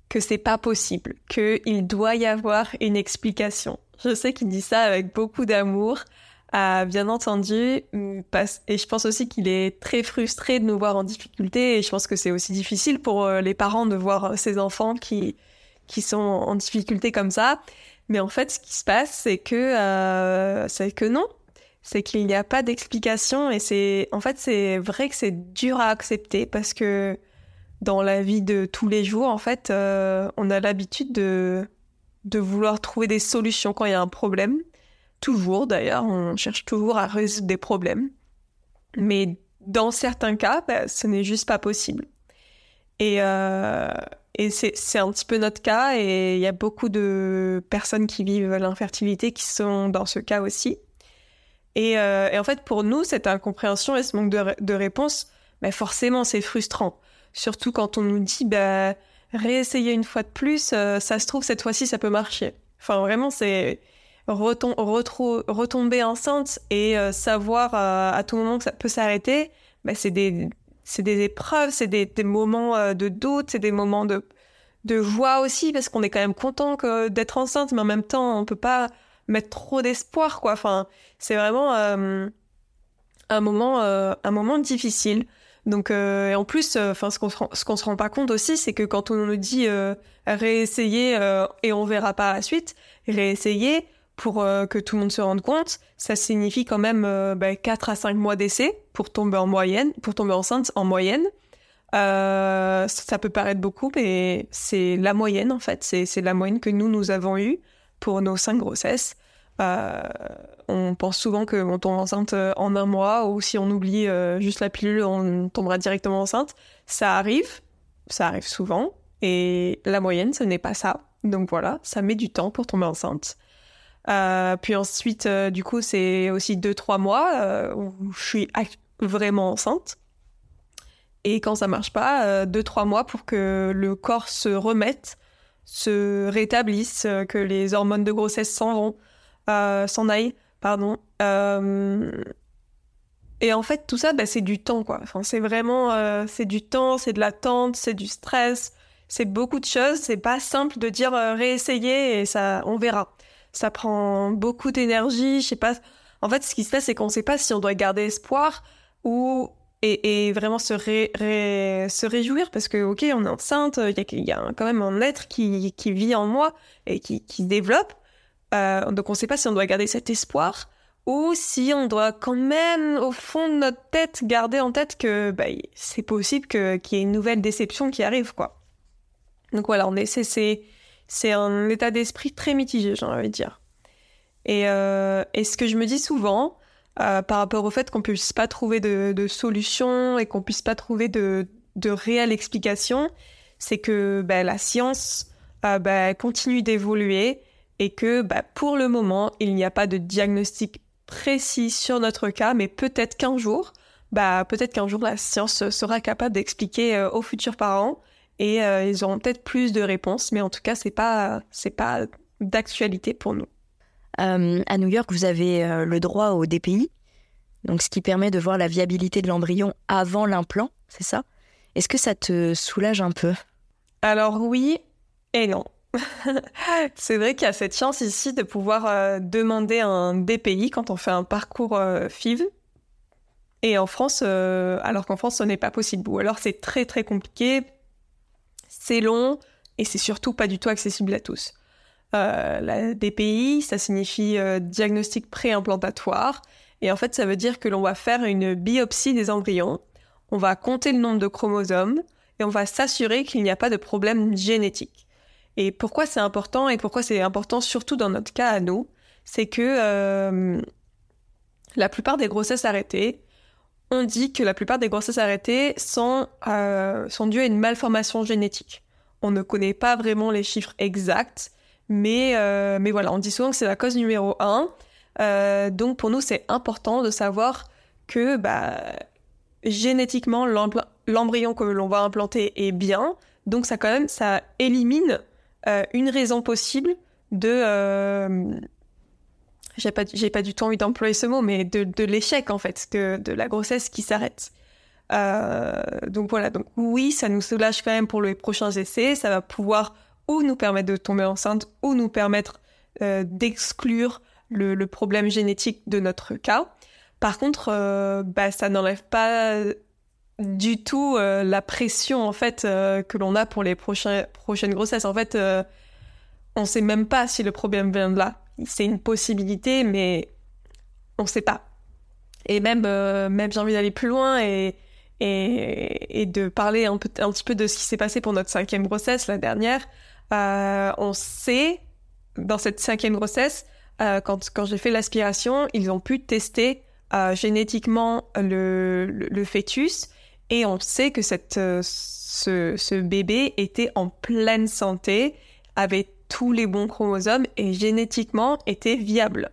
[SPEAKER 2] que c'est pas possible, qu'il doit y avoir une explication. Je sais qu'il dit ça avec beaucoup d'amour, euh, bien entendu, mm, et je pense aussi qu'il est très frustré de nous voir en difficulté, et je pense que c'est aussi difficile pour euh, les parents de voir euh, ces enfants qui, qui sont en difficulté comme ça. Mais en fait, ce qui se passe, c'est que, euh, c'est que non. C'est qu'il n'y a pas d'explication, et c'est, en fait, c'est vrai que c'est dur à accepter parce que dans la vie de tous les jours, en fait, euh, on a l'habitude de, de vouloir trouver des solutions quand il y a un problème. Toujours, d'ailleurs, on cherche toujours à résoudre des problèmes. Mais dans certains cas, bah, ce n'est juste pas possible. Et, euh, c'est un petit peu notre cas, et il y a beaucoup de personnes qui vivent l'infertilité qui sont dans ce cas aussi. Et, en fait, pour nous, cette incompréhension et ce manque de, de réponse, bah, forcément, c'est frustrant. Surtout quand on nous dit, bah, réessayer une fois de plus, ça se trouve, cette fois-ci, ça peut marcher. Enfin, vraiment, c'est retomber enceinte et euh, savoir euh, à tout moment que ça peut s'arrêter, bah, c'est des, des épreuves, c'est des, des, moments euh, de doute, c'est des moments de, de joie aussi, parce qu'on est quand même content d'être enceinte, mais en même temps, on peut pas mettre trop d'espoir, quoi. Enfin, c'est vraiment un, moment, un moment difficile. Donc, et en plus, enfin, ce qu'on se, qu'on se rend pas compte aussi, c'est que quand on nous dit réessayer et on verra pas la suite, réessayer, pour euh, que tout le monde se rende compte, ça signifie quand même euh, bah, 4 à 5 mois d'essai pour tomber en moyenne, pour tomber enceinte en moyenne. Euh, ça peut paraître beaucoup, mais c'est la moyenne en fait. C'est la moyenne que nous, nous avons eue pour nos 5 grossesses. Euh, on pense souvent qu'on tombe enceinte en un mois ou si on oublie juste la pilule, on tombera directement enceinte. Ça arrive, ça arrive souvent. Et la moyenne, ce n'est pas ça. Donc voilà, ça met du temps pour tomber enceinte. Euh, puis ensuite, euh, du coup, c'est aussi 2-3 mois euh, où je suis vraiment enceinte. Et quand ça marche pas, 2-3 mois pour que le corps se remette, se rétablisse, que les hormones de grossesse s'en vont, s'en aillent, pardon. Et en fait, tout ça, bah, c'est du temps, quoi. Enfin, c'est vraiment, c'est du temps, c'est de l'attente, c'est du stress, c'est beaucoup de choses. C'est pas simple de dire réessayer et ça, on verra ça prend beaucoup d'énergie, je sais pas. En fait, ce qui se passe, c'est qu'on ne sait pas si on doit garder espoir ou et, vraiment se, réjouir parce que, ok, on est enceinte, il y, a, quand même un être qui, vit en moi et qui, se développe. Euh, donc, on ne sait pas si on doit garder cet espoir ou si on doit quand même, au fond de notre tête, garder en tête que bah, c'est possible qu'il y ait une nouvelle déception qui arrive, quoi. Donc voilà, on essaie, c'est c'est un état d'esprit très mitigé, j'ai envie de dire. Et, euh, et, ce que je me dis souvent, euh, par rapport au fait qu'on puisse pas trouver de, de solution et qu'on puisse pas trouver de, de réelle explication, c'est que bah, la science euh, bah, continue d'évoluer et que bah, pour le moment, il n'y a pas de diagnostic précis sur notre cas, mais peut-être qu'un jour, bah, peut-être qu'un jour la science sera capable d'expliquer aux futurs parents et euh, ils auront peut-être plus de réponses, mais en tout cas, c'est pas c'est pas d'actualité pour nous.
[SPEAKER 1] Euh, à New York, vous avez euh, le droit au DPI, donc ce qui permet de voir la viabilité de l'embryon avant l'implant, c'est ça? Est-ce que ça te soulage un peu?
[SPEAKER 2] Alors oui et non. [laughs] c'est vrai qu'il y a cette chance ici de pouvoir demander un DPI quand on fait un parcours FIV. Et en France, alors qu'en France, ce n'est pas possible. Ou alors c'est très très compliqué c'est long et c'est surtout pas du tout accessible à tous. Euh, la DPI, ça signifie euh, diagnostic préimplantatoire. Et en fait, ça veut dire que l'on va faire une biopsie des embryons, on va compter le nombre de chromosomes et on va s'assurer qu'il n'y a pas de problème génétique. Et pourquoi c'est important et pourquoi c'est important surtout dans notre cas à nous, c'est que euh, la plupart des grossesses arrêtées, on dit que la plupart des grossesses arrêtées sont, euh, sont dues à une malformation génétique. On ne connaît pas vraiment les chiffres exacts, mais, euh, mais voilà, on dit souvent que c'est la cause numéro un. Euh, donc pour nous, c'est important de savoir que bah, génétiquement, l'embryon que l'on va implanter est bien. Donc ça quand même, ça élimine une raison possible de j'ai pas, j'ai pas du tout envie d'employer ce mot, mais de, de l'échec en fait, de, de la grossesse qui s'arrête. Euh, donc voilà, donc oui, ça nous soulage quand même pour les prochains essais, ça va pouvoir ou nous permettre de tomber enceinte ou nous permettre euh, d'exclure le, le, problème génétique de notre cas. Par contre, euh, bah, ça n'enlève pas du tout euh, la pression en fait euh, que l'on a pour les prochaines grossesses. En fait, on sait même pas si le problème vient de là c'est une possibilité, mais on ne sait pas. Et même, euh, même j'ai envie d'aller plus loin et, de parler un, peu, petit peu de ce qui s'est passé pour notre cinquième grossesse, la dernière. Euh, on sait, dans cette cinquième grossesse, euh, quand, j'ai fait l'aspiration, ils ont pu tester génétiquement le, fœtus et on sait que ce, ce bébé était en pleine santé, avait tous les bons chromosomes et génétiquement était viable.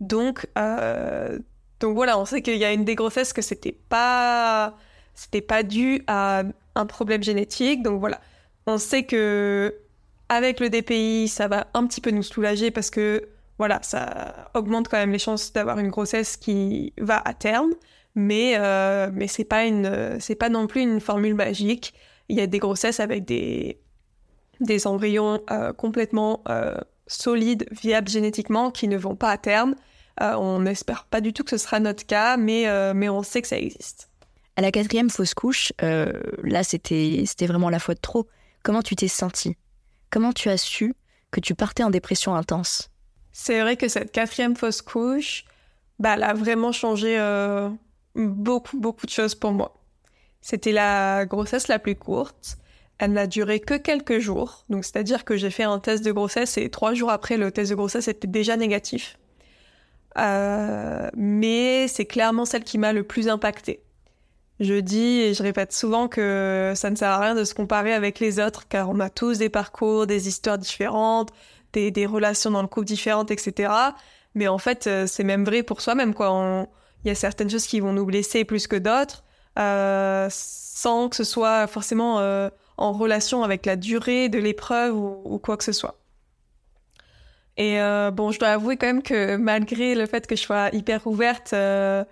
[SPEAKER 2] Donc, euh, donc voilà, on sait qu'il y a une des grossesses que c'était pas, c'était pas dû à un problème génétique. Donc voilà, on sait que avec le DPI, ça va un petit peu nous soulager parce que voilà, ça augmente quand même les chances d'avoir une grossesse qui va à terme. Mais euh, mais c'est pas une, c'est pas non plus une formule magique. Il y a des grossesses avec des des embryons euh, complètement euh, solides, viables génétiquement, qui ne vont pas à terme. Euh, on n'espère pas du tout que ce sera notre cas, mais, mais on sait que ça existe.
[SPEAKER 1] À la quatrième fausse couche, là, c'était vraiment la fois de trop. Comment tu t'es sentie? Comment tu as su que tu partais en dépression intense?
[SPEAKER 2] C'est vrai que cette quatrième fausse couche, bah, elle a vraiment changé beaucoup, beaucoup de choses pour moi. C'était la grossesse la plus courte. Elle n'a duré que quelques jours, donc c'est-à-dire que j'ai fait un test de grossesse et trois jours après le test de grossesse était déjà négatif. Euh, mais c'est clairement celle qui m'a le plus impactée. Je dis et je répète souvent que ça ne sert à rien de se comparer avec les autres, car on a tous des parcours, des histoires différentes, des, relations dans le couple différentes, etc. Mais en fait, euh, c'est même vrai pour soi-même, quoi. Il y a certaines choses qui vont nous blesser plus que d'autres, euh, sans que ce soit forcément euh, en relation avec la durée de l'épreuve ou, quoi que ce soit. Et euh, bon, je dois avouer quand même que malgré le fait que je sois hyper ouverte euh,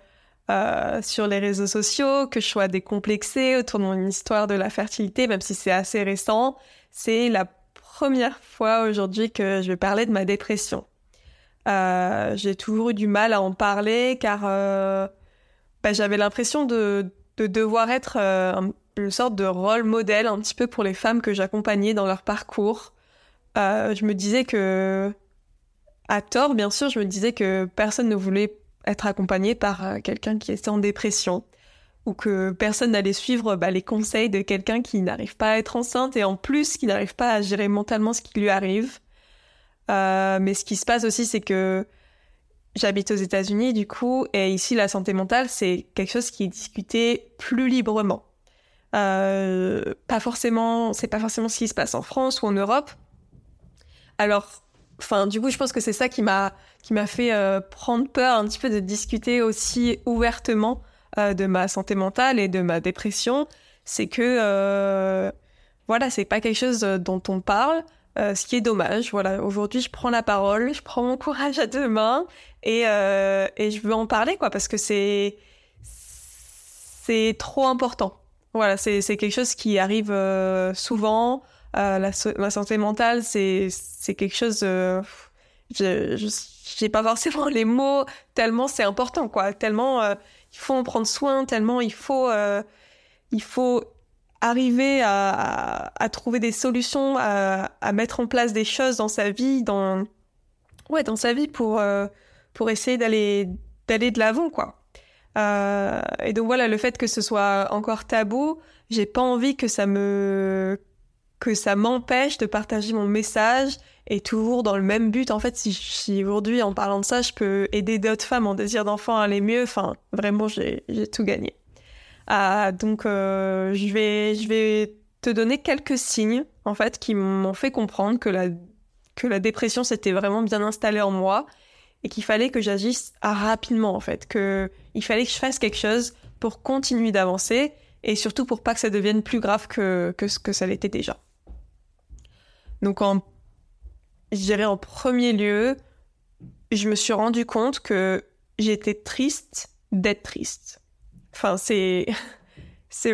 [SPEAKER 2] euh, sur les réseaux sociaux, que je sois décomplexée autour de mon histoire de la fertilité, même si c'est assez récent, c'est la première fois aujourd'hui que je vais parler de ma dépression. J'ai toujours eu du mal à en parler car bah, j'avais l'impression de, de, devoir être une sorte de rôle modèle un petit peu pour les femmes que j'accompagnais dans leur parcours. Euh, je me disais que, à tort bien sûr, je me disais que personne ne voulait être accompagné par euh, quelqu'un qui était en dépression ou que personne n'allait suivre bah, les conseils de quelqu'un qui n'arrive pas à être enceinte et en plus qui n'arrive pas à gérer mentalement ce qui lui arrive. Euh, mais ce qui se passe aussi, c'est que j'habite aux États-Unis du coup, et ici la santé mentale, c'est quelque chose qui est discuté plus librement. Euh, pas forcément, c'est pas forcément ce qui se passe en France ou en Europe. Alors, enfin, du coup, je pense que c'est ça qui m'a qui m'a fait euh, prendre peur un petit peu de discuter aussi ouvertement euh, de ma santé mentale et de ma dépression. C'est que voilà, c'est pas quelque chose dont on parle. ce qui est dommage, voilà. Aujourd'hui, je prends la parole, je prends mon courage à deux mains et, et je veux en parler, quoi, parce que c'est c'est trop important. Voilà, c'est quelque chose qui arrive euh, souvent. Euh, la, la, santé mentale, c'est quelque chose. Euh, je j'ai pas forcément les mots tellement c'est important, quoi. Tellement euh, il faut en prendre soin, tellement il faut il faut arriver à, à, à, trouver des solutions, à, à, mettre en place des choses dans sa vie, dans ouais, dans sa vie pour pour essayer d'aller de l'avant, quoi. Euh, et donc voilà, le fait que ce soit encore tabou, j'ai pas envie que ça me que ça m'empêche de partager mon message et toujours dans le même but. En fait, si, si aujourd'hui, en parlant de ça, je peux aider d'autres femmes en désir d'enfant à aller mieux, enfin, vraiment, j'ai tout gagné. Ah, donc, euh, je, vais, je vais te donner quelques signes, en fait, qui m'ont fait comprendre que la, que la dépression s'était vraiment bien installée en moi et qu'il fallait que j'agisse rapidement en fait, que il fallait que je fasse quelque chose pour continuer d'avancer et surtout pour pas que ça devienne plus grave que, que ce que ça l'était déjà. Donc en je dirais en premier lieu, je me suis rendu compte que j'étais triste d'être triste. Enfin, c'est [laughs] c'est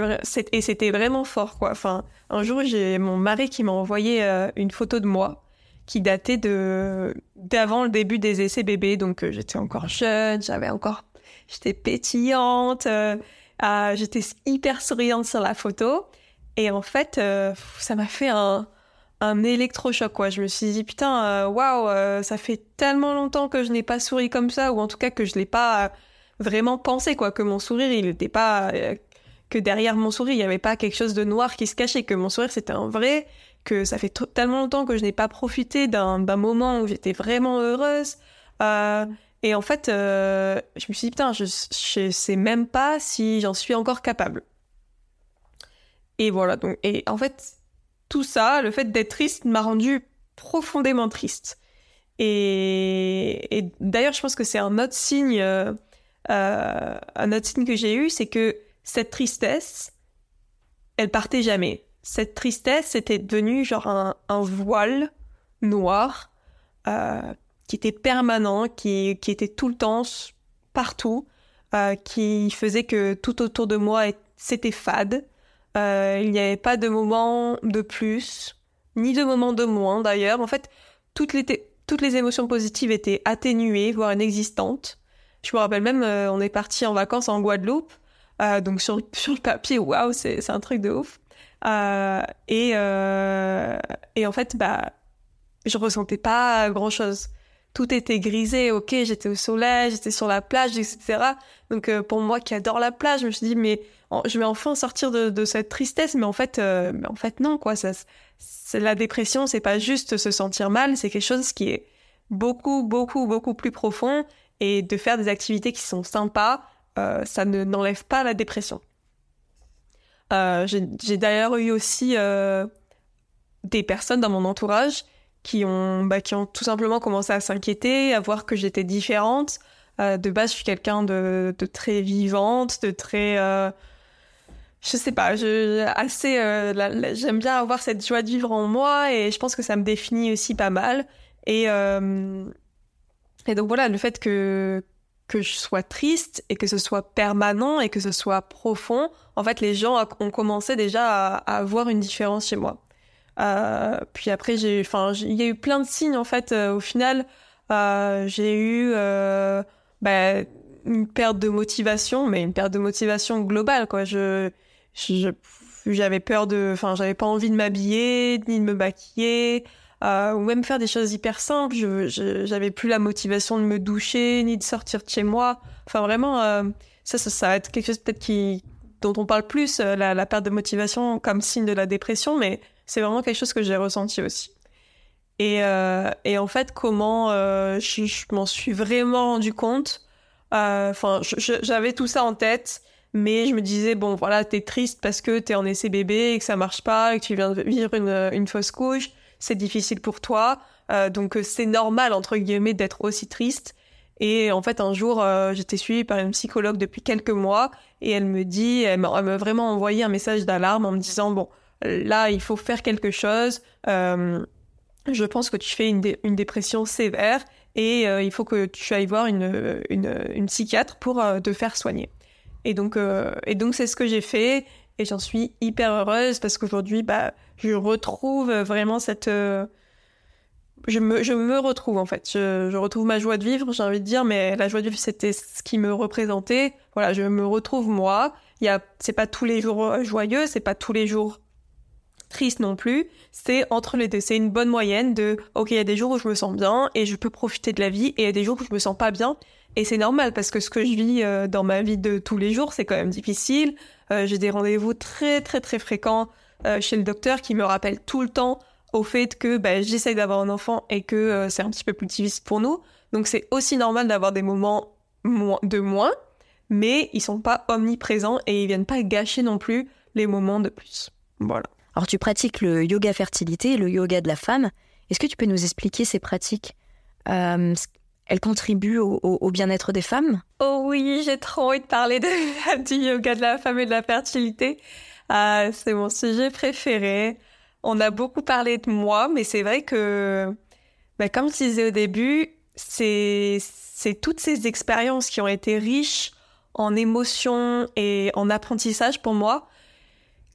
[SPEAKER 2] et c'était vraiment fort quoi. Enfin, un jour, j'ai mon mari qui m'a envoyé euh, une photo de moi qui datait de d'avant le début des essais bébés. Donc euh, j'étais encore jeune, j'avais encore, j'étais pétillante, euh, ah, j'étais hyper souriante sur la photo. Et en fait, euh, ça m'a fait un, un électrochoc quoi. Je me suis dit putain, waouh, ça fait tellement longtemps que je n'ai pas souri comme ça, ou en tout cas que je l'ai pas vraiment pensé quoi, que mon sourire il n'était pas que derrière mon sourire il n'y avait pas quelque chose de noir qui se cachait, que mon sourire c'était un vrai que ça fait tellement longtemps que je n'ai pas profité d'un moment où j'étais vraiment heureuse. Euh, et en fait, euh, je me suis dit, putain, je, je sais même pas si j'en suis encore capable. Et voilà, donc, et en fait, tout ça, le fait d'être triste m'a rendu profondément triste. Et, d'ailleurs, je pense que c'est un autre signe euh, un autre signe que j'ai eu, c'est que cette tristesse, elle partait jamais. Cette tristesse était devenue genre un, voile noir qui était permanent, qui, était tout le temps partout, qui faisait que tout autour de moi c'était fade. il n'y avait pas de moment de plus, ni de moment de moins d'ailleurs. En fait, toutes les, toutes les émotions positives étaient atténuées, voire inexistantes. Je me rappelle même, euh, on est parti en vacances en Guadeloupe, euh, donc sur, sur le papier, waouh, c'est un truc de ouf. Euh, et, et en fait, bah, je ressentais pas grand chose. Tout était grisé, ok, j'étais au soleil, j'étais sur la plage, etc. Donc pour moi qui adore la plage, je me suis dit, mais je vais enfin sortir de, de cette tristesse, mais en fait, mais en fait non, quoi. Ça, la dépression, c'est pas juste se sentir mal, c'est quelque chose qui est beaucoup, beaucoup, beaucoup plus profond. Et de faire des activités qui sont sympas, euh, ça ne n'enlève pas la dépression. Euh, j'ai d'ailleurs eu aussi euh, des personnes dans mon entourage qui ont, bah, qui ont tout simplement commencé à s'inquiéter, à voir que j'étais différente. de base, je suis quelqu'un de, de, très vivante, de très je sais pas, je, assez, euh, j'aime bien avoir cette joie de vivre en moi et je pense que ça me définit aussi pas mal. Et, euh, et donc voilà, le fait que, que je sois triste et que ce soit permanent et que ce soit profond, en fait, les gens ont commencé déjà à, avoir une différence chez moi. Euh, puis après, j'ai, enfin, il y a eu plein de signes en fait. au final, j'ai eu bah, une perte de motivation, mais une perte de motivation globale, quoi. Je, j'avais peur de, enfin, j'avais pas envie de m'habiller, ni de me maquiller, euh, ou même faire des choses hyper simples. Je, j'avais plus la motivation de me doucher, ni de sortir de chez moi. Enfin, vraiment, euh, ça, ça, va être quelque chose peut-être qui, dont on parle plus, euh, la, perte de motivation comme signe de la dépression, mais c'est vraiment quelque chose que j'ai ressenti aussi. Et, et en fait, comment je, je m'en suis vraiment rendu compte. Enfin, j'avais tout ça en tête mais je me disais bon voilà t'es triste parce que t'es en essai bébé et que ça marche pas et que tu viens de vivre une, une fausse couche c'est difficile pour toi euh, donc euh, c'est normal entre guillemets d'être aussi triste. Et en fait un jour euh, j'étais suivie par une psychologue depuis quelques mois et elle me dit elle m'a vraiment envoyé un message d'alarme en me disant bon là il faut faire quelque chose je pense que tu fais une, dépression sévère et il faut que tu ailles voir une, une, une psychiatre pour te faire soigner. Et donc, euh, et donc c'est ce que j'ai fait et j'en suis hyper heureuse parce qu'aujourd'hui, bah, je retrouve vraiment cette, euh, je me, je me retrouve en fait. Je, je retrouve ma joie de vivre, j'ai envie de dire, mais la joie de vivre c'était ce qui me représentait. Voilà, je me retrouve moi. A, c'est pas tous les jours euh, joyeux, c'est pas tous les jours triste non plus. C'est entre les deux. C'est une bonne moyenne de, ok, il y a des jours où je me sens bien et je peux profiter de la vie et il y a des jours où je me sens pas bien et c'est normal parce que ce que je vis euh, dans ma vie de tous les jours, c'est quand même difficile. Euh, j'ai des rendez-vous très très très fréquents euh, chez le docteur qui me rappelle tout le temps au fait que bah, j'essaye d'avoir un enfant et que c'est un petit peu plus difficile pour nous. Donc c'est aussi normal d'avoir des moments de moins, mais ils sont pas omniprésents et ils viennent pas gâcher non plus les moments de plus. Voilà.
[SPEAKER 1] Alors tu pratiques le yoga fertilité, le yoga de la femme. Est-ce que tu peux nous expliquer ces pratiques? Elle contribue au, bien-être des femmes?
[SPEAKER 2] Oh oui, j'ai trop envie de parler de, du yoga de la femme et de la fertilité. Ah, c'est mon sujet préféré. On a beaucoup parlé de moi, mais c'est vrai que, bah, comme je disais au début, c'est toutes ces expériences qui ont été riches en émotions et en apprentissage pour moi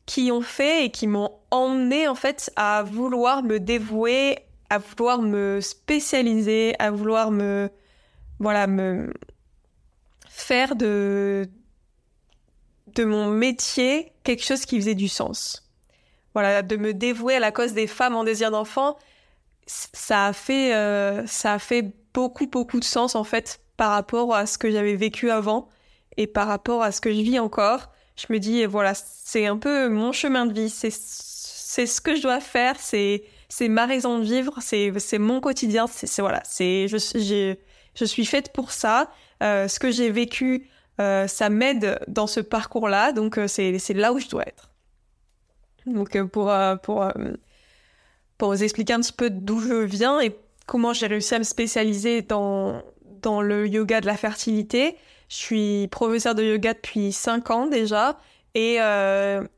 [SPEAKER 2] qui ont fait et qui m'ont emmené en fait à vouloir me dévouer à vouloir me spécialiser, à vouloir me, voilà, me faire de, de mon métier quelque chose qui faisait du sens. Voilà, de me dévouer à la cause des femmes en désir d'enfant, ça a fait, euh, ça a fait beaucoup, beaucoup de sens en fait par rapport à ce que j'avais vécu avant et par rapport à ce que je vis encore. Je me dis, voilà, c'est un peu mon chemin de vie, c'est, c'est ce que je dois faire, c'est, c'est ma raison de vivre, c'est mon quotidien, c'est voilà, c'est je, je suis faite pour ça. Euh, ce que j'ai vécu, euh, ça m'aide dans ce parcours-là, donc euh, c'est là où je dois être. Donc pour pour pour vous expliquer un petit peu d'où je viens et comment j'ai réussi à me spécialiser dans dans le yoga de la fertilité, Je suis professeur de yoga depuis 5 ans déjà et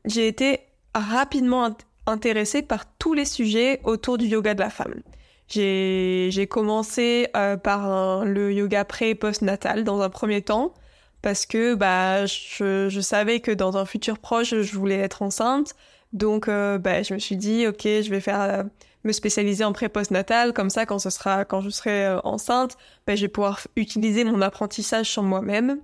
[SPEAKER 2] j'ai été rapidement intéressée par tous les sujets autour du yoga de la femme. J'ai commencé euh, par le yoga pré et post-natal dans un premier temps parce que bah, je, savais que dans un futur proche, je voulais être enceinte. Donc euh, bah, je me suis dit, ok, je vais faire euh, me spécialiser en pré-post-natal. Comme ça, quand, ce sera, quand je serai enceinte, bah, je vais pouvoir utiliser mon apprentissage sur moi-même.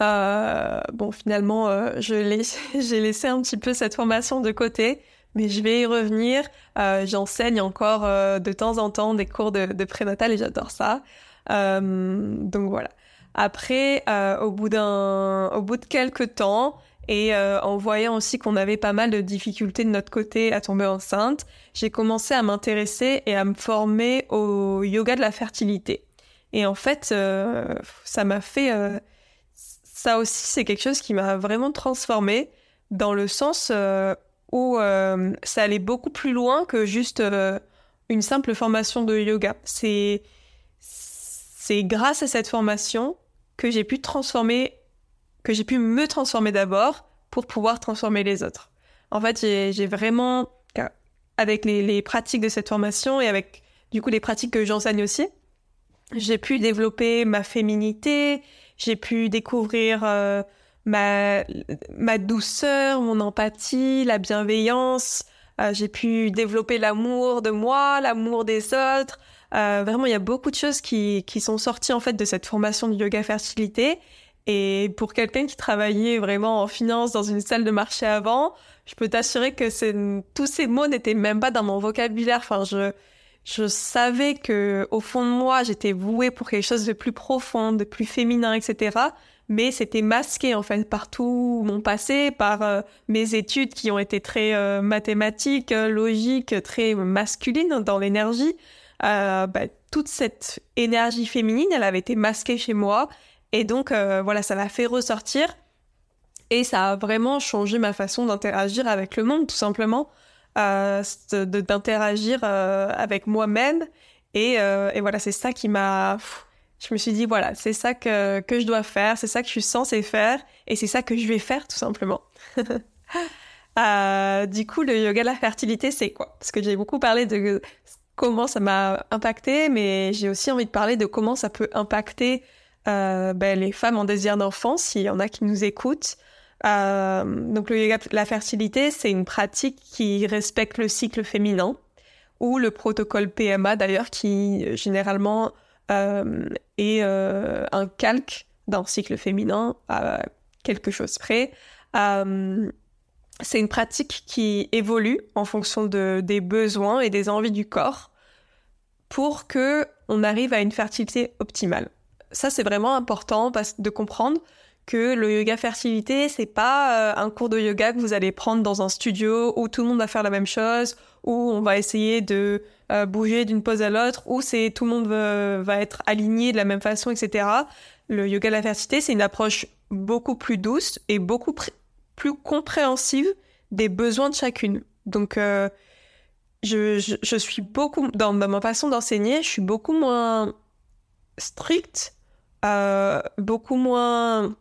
[SPEAKER 2] Bon, finalement, [laughs] j'ai laissé un petit peu cette formation de côté mais je vais y revenir. Euh, J'enseigne encore euh, de temps en temps des cours de, de prénatal et j'adore ça. Euh, donc voilà. Après, euh, au bout d'un, au bout de quelques temps, et euh, en voyant aussi qu'on avait pas mal de difficultés de notre côté à tomber enceinte, j'ai commencé à m'intéresser et à me former au yoga de la fertilité. Et en fait, ça m'a fait, ça aussi, c'est quelque chose qui m'a vraiment transformée dans le sens où euh, ça allait beaucoup plus loin que juste euh, une simple formation de yoga. C'est c'est grâce à cette formation que j'ai pu transformer, que j'ai pu me transformer d'abord pour pouvoir transformer les autres. En fait, j'ai vraiment, avec les, les, pratiques de cette formation et avec du coup les pratiques que j'enseigne aussi, j'ai pu développer ma féminité, j'ai pu découvrir euh, ma, ma douceur, mon empathie, la bienveillance. Euh, j'ai pu développer l'amour de moi, l'amour des autres. Euh, vraiment, il y a beaucoup de choses qui, qui sont sorties en fait de cette formation de yoga fertilité. Et pour quelqu'un qui travaillait vraiment en finance dans une salle de marché avant, je peux t'assurer que tous ces mots n'étaient même pas dans mon vocabulaire. Enfin, je, je savais que au fond de moi, j'étais vouée pour quelque chose de plus profond, de plus féminin, etc mais c'était masqué en fait par tout mon passé, par euh, mes études qui ont été très euh, mathématiques, euh, logiques, très masculines dans l'énergie. Bah, toute cette énergie féminine, elle avait été masquée chez moi, et donc voilà, ça m'a fait ressortir, et ça a vraiment changé ma façon d'interagir avec le monde, tout simplement, d'interagir avec moi-même, et, et voilà, c'est ça qui m'a je me suis dit, voilà, c'est ça que, que je dois faire, c'est ça que je suis censée faire, et c'est ça que je vais faire tout simplement. [laughs] euh, du coup, le yoga de la fertilité, c'est quoi? Parce que j'ai beaucoup parlé de comment ça m'a impacté, mais j'ai aussi envie de parler de comment ça peut impacter euh, ben, les femmes en désir d'enfant, s'il y en a qui nous écoutent. Euh, donc le yoga la fertilité, c'est une pratique qui respecte le cycle féminin, ou le protocole PMA d'ailleurs, qui généralement euh, et euh, un calque d'un cycle féminin à quelque chose près. C'est une pratique qui évolue en fonction de, des besoins et des envies du corps pour que on arrive à une fertilité optimale. Ça, c'est vraiment important de comprendre que le yoga fertilité, c'est pas un cours de yoga que vous allez prendre dans un studio où tout le monde va faire la même chose, où on va essayer de euh, bouger d'une pose à l'autre, où c'est tout le monde va, être aligné de la même façon, etc. Le yoga de la fertilité, c'est une approche beaucoup plus douce et beaucoup plus compréhensive des besoins de chacune. Donc, euh, je, suis beaucoup, dans, ma façon d'enseigner, je suis beaucoup moins stricte, euh, beaucoup moins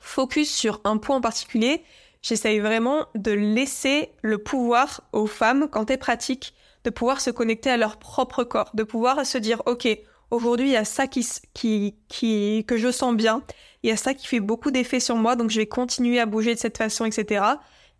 [SPEAKER 2] focus sur un point en particulier j'essaye vraiment de laisser le pouvoir aux femmes, quand elles pratiquent, de pouvoir se connecter à leur propre corps, de pouvoir se dire, OK, aujourd'hui, il y a ça qui, qui, qui, que je sens bien, il y a ça qui fait beaucoup d'effet sur moi, donc je vais continuer à bouger de cette façon, etc.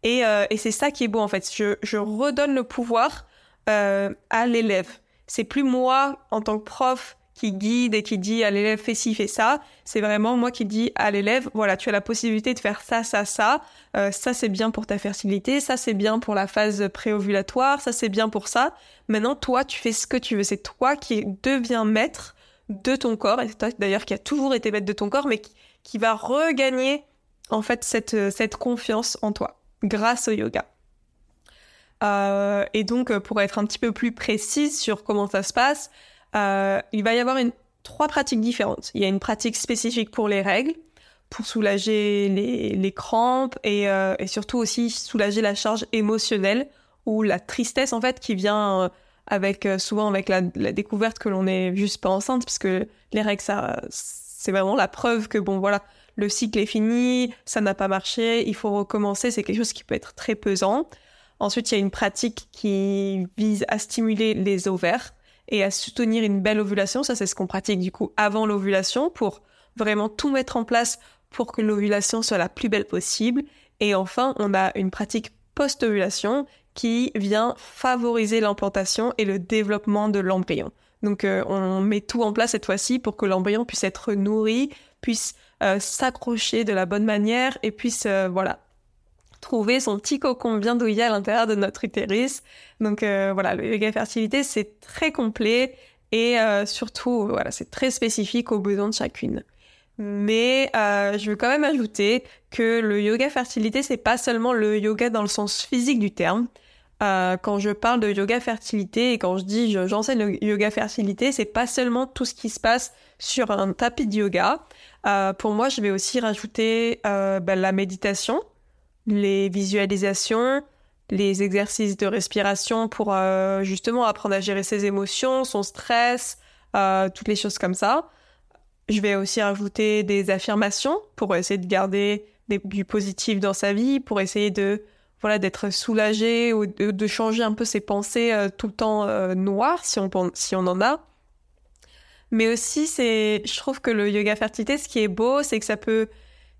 [SPEAKER 2] Et, euh, et c'est ça qui est beau, en fait. Je, je redonne le pouvoir euh, à l'élève. C'est plus moi, en tant que prof, qui guide et qui dit à l'élève fais ci, fais ça. C'est vraiment moi qui dis à l'élève, voilà, tu as la possibilité de faire ça, ça, ça. Euh, ça, c'est bien pour ta fertilité. Ça, c'est bien pour la phase préovulatoire. Ça, c'est bien pour ça. Maintenant, toi, tu fais ce que tu veux. C'est toi qui deviens maître de ton corps. Et c'est toi, d'ailleurs, qui a toujours été maître de ton corps, mais qui, va regagner, en fait, cette, cette confiance en toi grâce au yoga. Euh, et donc, pour être un petit peu plus précise sur comment ça se passe, euh, il va y avoir une, trois pratiques différentes. Il y a une pratique spécifique pour les règles, pour soulager les, les crampes et, euh, et, surtout aussi soulager la charge émotionnelle ou la tristesse en fait qui vient euh, avec euh, souvent avec la, la, découverte que l'on est juste pas enceinte parce que les règles ça c'est vraiment la preuve que bon voilà, le cycle est fini, ça n'a pas marché, il faut recommencer, c'est quelque chose qui peut être très pesant. Ensuite, il y a une pratique qui vise à stimuler les ovaires et à soutenir une belle ovulation. Ça, c'est ce qu'on pratique du coup avant l'ovulation pour vraiment tout mettre en place pour que l'ovulation soit la plus belle possible. Et enfin, on a une pratique post-ovulation qui vient favoriser l'implantation et le développement de l'embryon. Donc euh, on met tout en place cette fois-ci pour que l'embryon puisse être nourri, puisse euh, s'accrocher de la bonne manière et puisse euh, voilà trouver son petit cocon bien douillet à l'intérieur de notre utérus. Donc voilà, le yoga fertilité c'est très complet et surtout voilà c'est très spécifique aux besoins de chacune. Mais je veux quand même ajouter que le yoga fertilité c'est pas seulement le yoga dans le sens physique du terme. Euh, quand je parle de yoga fertilité et quand je dis j'enseigne le yoga fertilité, c'est pas seulement tout ce qui se passe sur un tapis de yoga. Euh, pour moi, je vais aussi rajouter euh, ben, la méditation, les visualisations, les exercices de respiration pour justement apprendre à gérer ses émotions, son stress, toutes les choses comme ça. Je vais aussi rajouter des affirmations pour essayer de garder du positif dans sa vie, pour essayer de voilà d'être soulagé ou de, changer un peu ses pensées euh, tout le temps euh, noires si on si on en a mais aussi c'est je trouve que le yoga fertilité ce qui est beau c'est que ça peut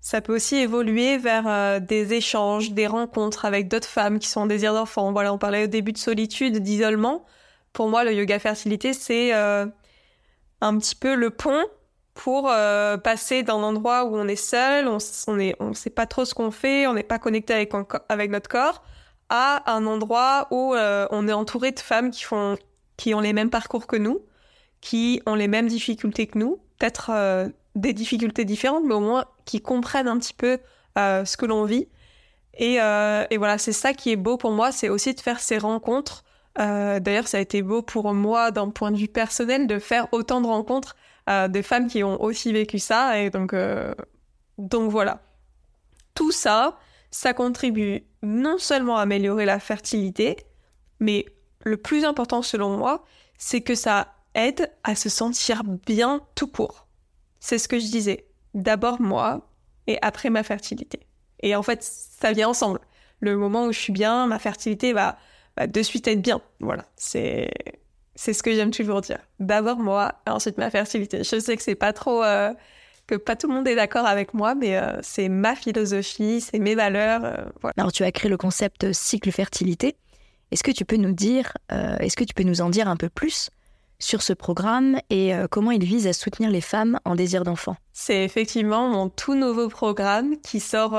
[SPEAKER 2] ça peut aussi évoluer vers euh, des échanges des rencontres avec d'autres femmes qui sont en désir d'enfant. Voilà on parlait au début de solitude d'isolement. Pour moi le yoga fertilité c'est un petit peu le pont pour euh, passer d'un endroit où on est seul, on, on sait pas trop ce qu'on fait, on n'est pas connecté avec, avec notre corps, à un endroit où euh, on est entouré de femmes qui font, qui ont les mêmes parcours que nous, qui ont les mêmes difficultés que nous, peut-être euh, des difficultés différentes, mais au moins qui comprennent un petit peu ce que l'on vit. Et, et voilà, c'est ça qui est beau pour moi, c'est aussi de faire ces rencontres. D'ailleurs, ça a été beau pour moi d'un point de vue personnel de faire autant de rencontres des femmes qui ont aussi vécu ça. Et donc, euh, donc voilà. Tout ça, ça contribue non seulement à améliorer la fertilité, mais le plus important selon moi, c'est que ça aide à se sentir bien tout court. C'est ce que je disais. D'abord moi et après ma fertilité. Et en fait, ça vient ensemble. Le moment où je suis bien, ma fertilité va, de suite être bien. Voilà. C'est c'est ce que j'aime toujours dire. D'abord moi, ensuite ma fertilité. Je sais que c'est pas trop, euh, que pas tout le monde est d'accord avec moi, mais euh, c'est ma philosophie, c'est mes valeurs. Euh.
[SPEAKER 1] Alors tu as créé le concept cycle fertilité. Est-ce que tu peux nous dire, est-ce que tu peux nous en dire un peu plus? Sur ce programme et comment il vise à soutenir les femmes en désir d'enfant
[SPEAKER 2] C'est effectivement mon tout nouveau programme qui sort,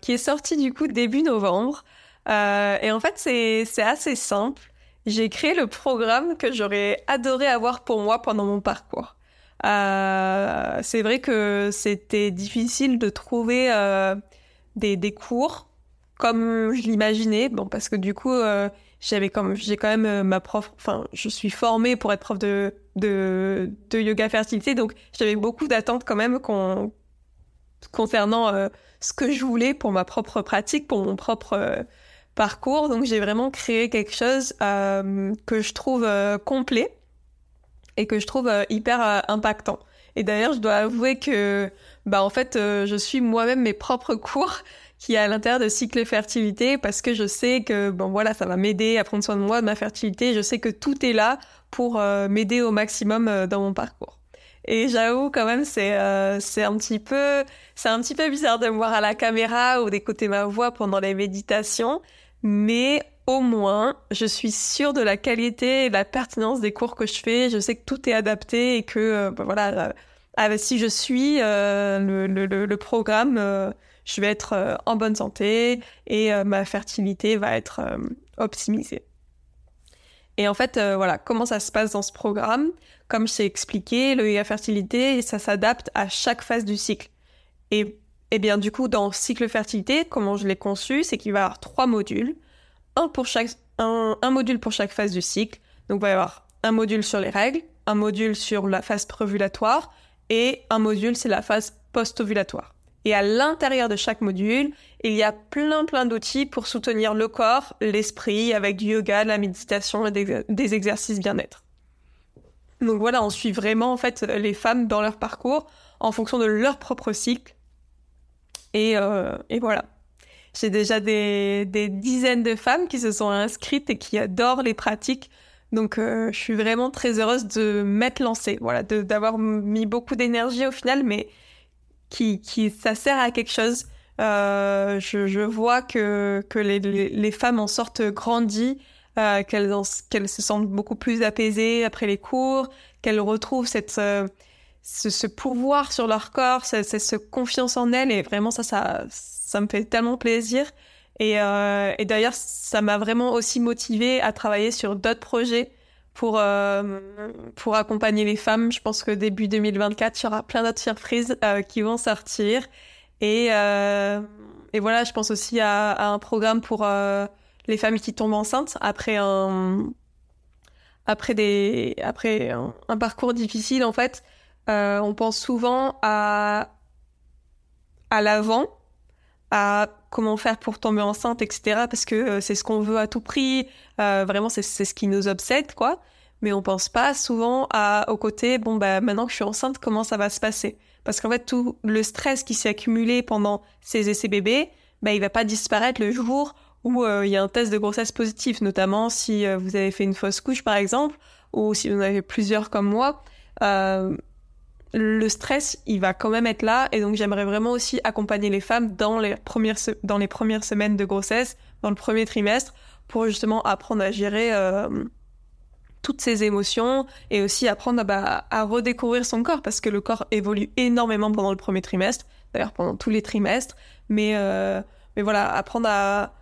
[SPEAKER 2] qui est sorti du coup début novembre. et en fait, c'est assez simple j'ai créé le programme que j'aurais adoré avoir pour moi pendant mon parcours. Euh, c'est vrai que c'était difficile de trouver euh, des, des, cours comme je l'imaginais, bon parce que du coup euh, j'avais comme j'ai quand même euh, ma prof, enfin je suis formée pour être prof de de, de yoga fertilité, donc j'avais beaucoup d'attentes quand même concernant euh, ce que je voulais pour ma propre pratique, pour mon propre parcours. Donc j'ai vraiment créé quelque chose euh, que je trouve euh, complet et que je trouve euh, hyper impactant. Et d'ailleurs, je dois avouer que, bah en fait, je suis moi-même mes propres cours qui est à l'intérieur de cycle fertilité parce que je sais que bon voilà, ça va m'aider à prendre soin de moi, de ma fertilité. Je sais que tout est là pour m'aider au maximum dans mon parcours. Et j'avoue quand même c'est c'est un petit peu c'est un petit peu bizarre de me voir à la caméra ou d'écouter ma voix pendant les méditations mais au moins, je suis sûre de la qualité et de la pertinence des cours que je fais. Je sais que tout est adapté et que, euh, bah, voilà, euh, si je suis euh, le, le, le, programme, je vais être en bonne santé et ma fertilité va être optimisée. Et en fait, voilà, comment ça se passe dans ce programme? Comme je t'ai expliqué, le yoga fertilité, ça s'adapte à chaque phase du cycle. Et et eh bien, du coup, dans cycle fertilité, comment je l'ai conçu, c'est qu'il va y avoir trois modules. Un, pour chaque, un, module pour chaque phase du cycle. Donc, il va y avoir un module sur les règles, un module sur la phase préovulatoire et un module, c'est la phase post-ovulatoire. Et à l'intérieur de chaque module, il y a plein plein d'outils pour soutenir le corps, l'esprit, avec du yoga, de la méditation et des, exercices bien-être. Donc voilà, on suit vraiment en fait les femmes dans leur parcours en fonction de leur propre cycle. Et, et voilà. J'ai déjà des, des, dizaines de femmes qui se sont inscrites et qui adorent les pratiques. Donc, je suis vraiment très heureuse de m'être lancée, voilà, d'avoir mis beaucoup d'énergie au final, mais qui, qui, ça sert à quelque chose. Euh, je, je, vois que, que les, les, femmes en sortent grandies, euh, qu'elles qu'elles se sentent beaucoup plus apaisées après les cours, qu'elles retrouvent cette, euh, ce, ce, pouvoir sur leur corps, cette, cette, confiance en elles. Et vraiment, ça, ça, ça me fait tellement plaisir. Et, euh, et d'ailleurs, ça m'a vraiment aussi motivée à travailler sur d'autres projets pour, euh, pour accompagner les femmes. Je pense que début 2024, il y aura plein d'autres surprises euh, qui vont sortir. Et, euh, et voilà, je pense aussi à, à un programme pour euh, les femmes qui tombent enceintes après un, après des, après un, un parcours difficile. En fait, euh, on pense souvent à, à l'avant, à comment faire pour tomber enceinte, etc. Parce que euh, c'est ce qu'on veut à tout prix. Euh, vraiment, c'est ce qui nous obsède, quoi. Mais on pense pas souvent à, au côté, bon, bah, maintenant que je suis enceinte, comment ça va se passer? Parce qu'en fait, tout le stress qui s'est accumulé pendant ces essais bébés, bah, il va pas disparaître le jour où euh, il y a un test de grossesse positif, notamment si euh, vous avez fait une fausse couche, par exemple, ou si vous en avez plusieurs comme moi. Euh, le stress, il va quand même être là. Et donc, j'aimerais vraiment aussi accompagner les femmes dans les premières, semaines de grossesse, dans le premier trimestre, pour justement apprendre à gérer euh, toutes ces émotions et aussi apprendre à, bah, à, redécouvrir son corps parce que le corps évolue énormément pendant le premier trimestre, d'ailleurs pendant tous les trimestres. Mais, euh, mais voilà, apprendre à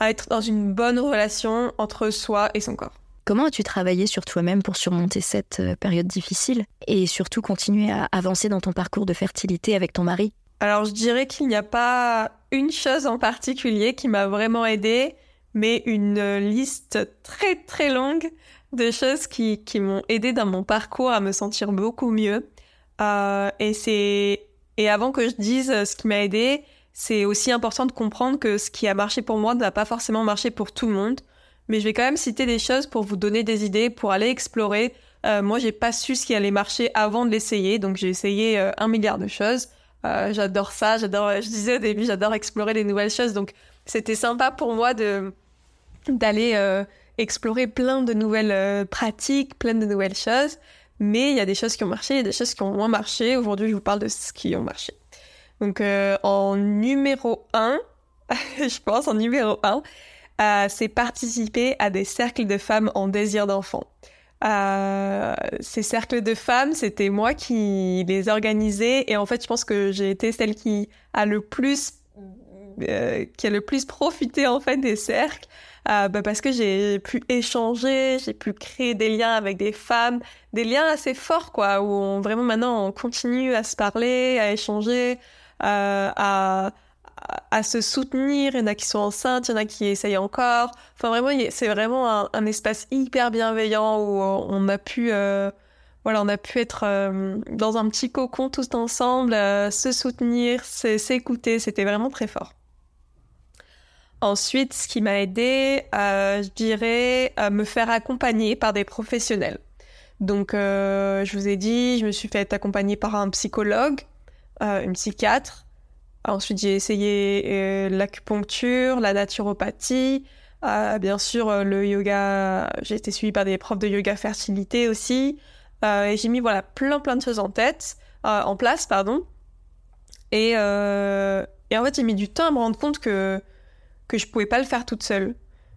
[SPEAKER 2] être dans une bonne relation entre soi et son corps.
[SPEAKER 1] Comment as-tu travaillé sur toi-même pour surmonter cette euh, période difficile et surtout continuer à avancer dans ton parcours de fertilité avec ton mari?
[SPEAKER 2] Alors je dirais qu'il n'y a pas une chose en particulier qui m'a vraiment aidée, mais une liste très très longue de choses qui, qui m'ont aidé dans mon parcours à me sentir beaucoup mieux. Euh, et et avant que je dise ce qui m'a aidé, c'est aussi important de comprendre que ce qui a marché pour moi ne va pas forcément marcher pour tout le monde mais je vais quand même citer des choses pour vous donner des idées, pour aller explorer. Euh, moi, j'ai pas su ce qui allait marcher avant de l'essayer, donc j'ai essayé euh, un milliard de choses. Euh, j'adore ça, j'adore. Je disais au début, j'adore explorer des nouvelles choses, donc c'était sympa pour moi de d'aller euh, explorer plein de nouvelles pratiques, plein de nouvelles choses. Mais il y a des choses qui ont marché, il y a des choses qui ont moins marché. Aujourd'hui, je vous parle de ce qui ont marché. Donc, en numéro 1, [laughs] je pense, en numéro 1, euh, c'est participer à des cercles de femmes en désir d'enfant. Euh, ces cercles de femmes, c'était moi qui les organisais et en fait, je pense que j'ai été celle qui a le plus euh, qui a le plus profité en fait des cercles euh, bah parce que j'ai pu échanger, j'ai pu créer des liens avec des femmes, des liens assez forts quoi, où on, vraiment maintenant on continue à se parler, à échanger, euh, à à se soutenir. Il y en a qui sont enceintes, il y en a qui essayent encore. Enfin, vraiment, c'est vraiment un, espace hyper bienveillant où on a pu, euh, voilà, on a pu être euh, dans un petit cocon tous ensemble, euh, se soutenir, s'écouter. C'était vraiment très fort. Ensuite, ce qui m'a aidé, je dirais, à me faire accompagner par des professionnels. Donc, je vous ai dit, je me suis fait accompagner par un psychologue, une psychiatre, Ensuite, j'ai essayé euh, l'acupuncture, la naturopathie, euh, bien sûr euh, le yoga. J'ai été suivie par des profs de yoga fertilité aussi. Et j'ai mis voilà plein plein de choses en tête, en place, pardon. Et, et en fait, j'ai mis du temps à me rendre compte que que je pouvais pas le faire toute seule.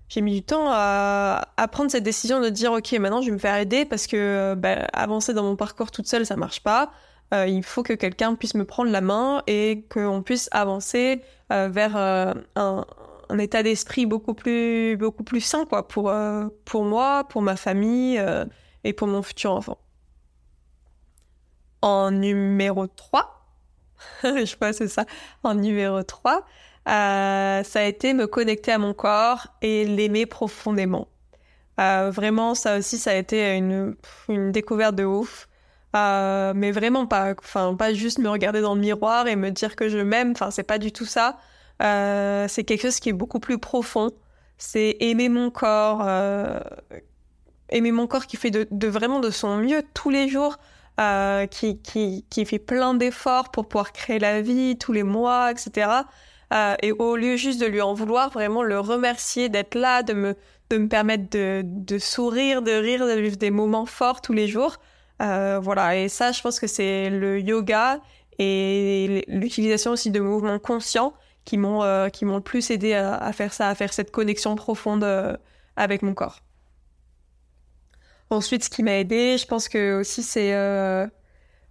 [SPEAKER 2] J'ai mis du temps à, à, prendre cette décision de dire ok maintenant je vais me faire aider parce que bah, avancer dans mon parcours toute seule ça marche pas euh, il faut que quelqu'un puisse me prendre la main et qu'on puisse avancer euh, vers euh, un, état d'esprit beaucoup plus beaucoup plus sain quoi pour pour moi, pour ma famille et pour mon futur enfant. En numéro 3, [laughs] je crois c'est ça. En numéro 3, ça a été me connecter à mon corps et l'aimer profondément. vraiment, ça aussi, ça a été une, une découverte de ouf. Euh, mais vraiment pas, enfin pas juste me regarder dans le miroir et me dire que je m'aime. Enfin c'est pas du tout ça. Euh, c'est quelque chose qui est beaucoup plus profond. C'est aimer mon corps, euh, aimer mon corps qui fait de, de, vraiment de son mieux tous les jours. qui, qui, qui fait plein d'efforts pour pouvoir créer la vie tous les mois, etc. et au lieu juste de lui en vouloir, vraiment le remercier d'être là, de me, de me permettre de, de sourire, de rire, de vivre des moments forts tous les jours. Voilà, et ça, je pense que c'est le yoga et l'utilisation aussi de mouvements conscients qui m'ont euh, qui m'ont le plus aidé à, faire ça, à faire cette connexion profonde euh, avec mon corps. Ensuite, ce qui m'a aidé, je pense que aussi c'est euh,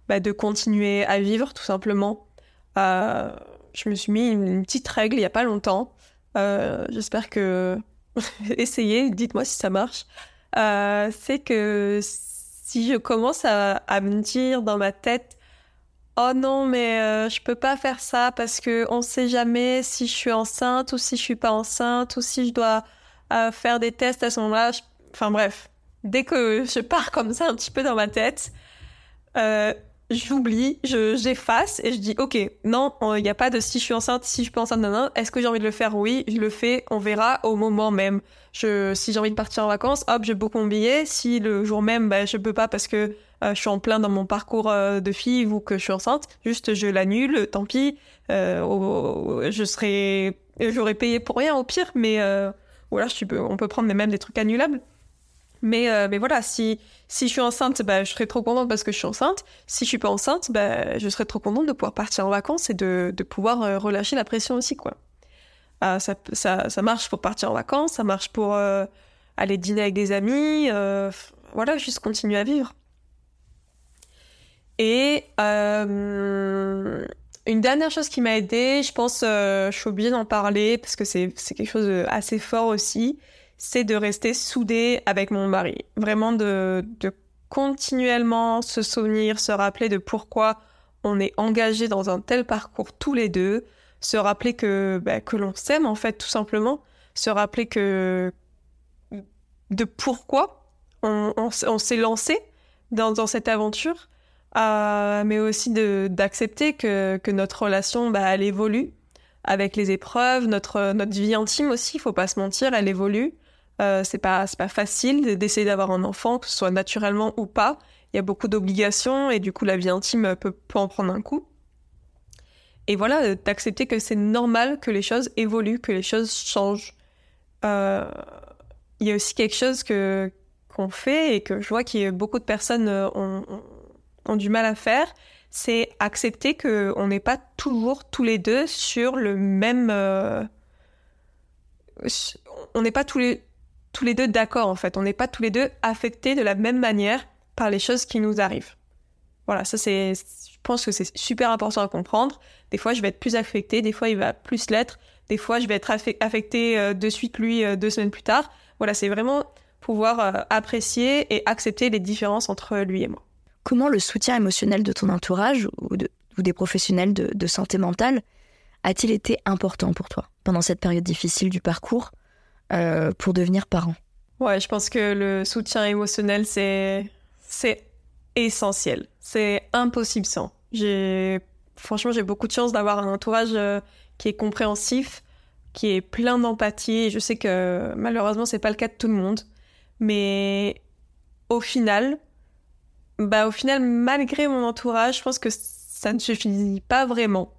[SPEAKER 2] bah, de continuer à vivre tout simplement. je me suis mis une, petite règle il y a pas longtemps. J'espère que [laughs] essayez, dites-moi si ça marche. c'est que si je commence à, me dire dans ma tête oh non mais euh, je peux pas faire ça parce que on sait jamais si je suis enceinte ou si je suis pas enceinte ou si je dois euh, faire des tests à ce moment-là. Enfin bref, dès que je pars comme ça un petit peu dans ma tête, euh, j'oublie, j'efface et je dis ok, non, il n'y a pas de si je suis enceinte, si je suis pas enceinte, non, non. Est-ce que j'ai envie de le faire? Oui, je le fais. On verra au moment même. Si j'ai envie de partir en vacances, hop, je book mon billet. Si le jour même, bah, je peux pas parce que euh, je suis en plein dans mon parcours euh, de fille ou que je suis enceinte, juste je l'annule, tant pis. Euh, je serais, j'aurais payé pour rien au pire, mais voilà, je peux, on peut prendre même des trucs annulables. Mais, mais voilà, si, si je suis enceinte, bah, je serais trop contente parce que je suis enceinte. Si je suis pas enceinte, bah, je serais trop contente de pouvoir partir en vacances et de, de pouvoir relâcher la pression aussi, quoi. Ah, ça, marche pour partir en vacances, ça marche pour aller dîner avec des amis. voilà, juste continuer à vivre. Et euh, une dernière chose qui m'a aidé, je pense, euh, je suis obligée d'en parler parce que c'est quelque chose d'assez fort aussi, c'est de rester soudé avec mon mari. Vraiment de, de continuellement se souvenir, se rappeler de pourquoi on est engagé dans un tel parcours tous les deux, se rappeler que, bah, que l'on s'aime en fait tout simplement, se rappeler que de pourquoi on, s'est lancé dans, dans cette aventure euh, mais aussi d'accepter que, que, notre relation, bah, elle évolue avec les épreuves, notre, notre vie intime aussi, il faut pas se mentir, elle évolue. Euh, c'est pas, pas facile d'essayer d'avoir un enfant, que ce soit naturellement ou pas. Il y a beaucoup d'obligations et du coup la vie intime peut, peut en prendre un coup. Et voilà, d'accepter que c'est normal que les choses évoluent, que les choses changent. Euh, il y a aussi quelque chose que qu'on fait et que je vois que beaucoup de personnes ont, ont du mal à faire, c'est accepter que on n'est pas toujours tous les deux sur le même. Euh, on n'est pas tous les tous les deux d'accord en fait. On n'est pas tous les deux affectés de la même manière par les choses qui nous arrivent. Voilà, ça c'est. Je pense que c'est super important à comprendre. Des fois, je vais être plus affectée, des fois, il va plus l'être. Des fois, je vais être affectée euh, de suite lui euh, deux semaines plus tard. Voilà, c'est vraiment pouvoir apprécier et accepter les différences entre lui et moi.
[SPEAKER 1] Comment le soutien émotionnel de ton entourage ou, des professionnels de, santé mentale a-t-il été important pour toi pendant cette période difficile du parcours euh, pour devenir parent?
[SPEAKER 2] Ouais, je pense que le soutien émotionnel, c'est, c'est essentiel. C'est impossible sans. J'ai, franchement, j'ai beaucoup de chance d'avoir un entourage euh, qui est compréhensif, qui est plein d'empathie. Je sais que malheureusement, c'est pas le cas de tout le monde. Mais au final, bah, au final, malgré mon entourage, je pense que ça ne suffit pas vraiment.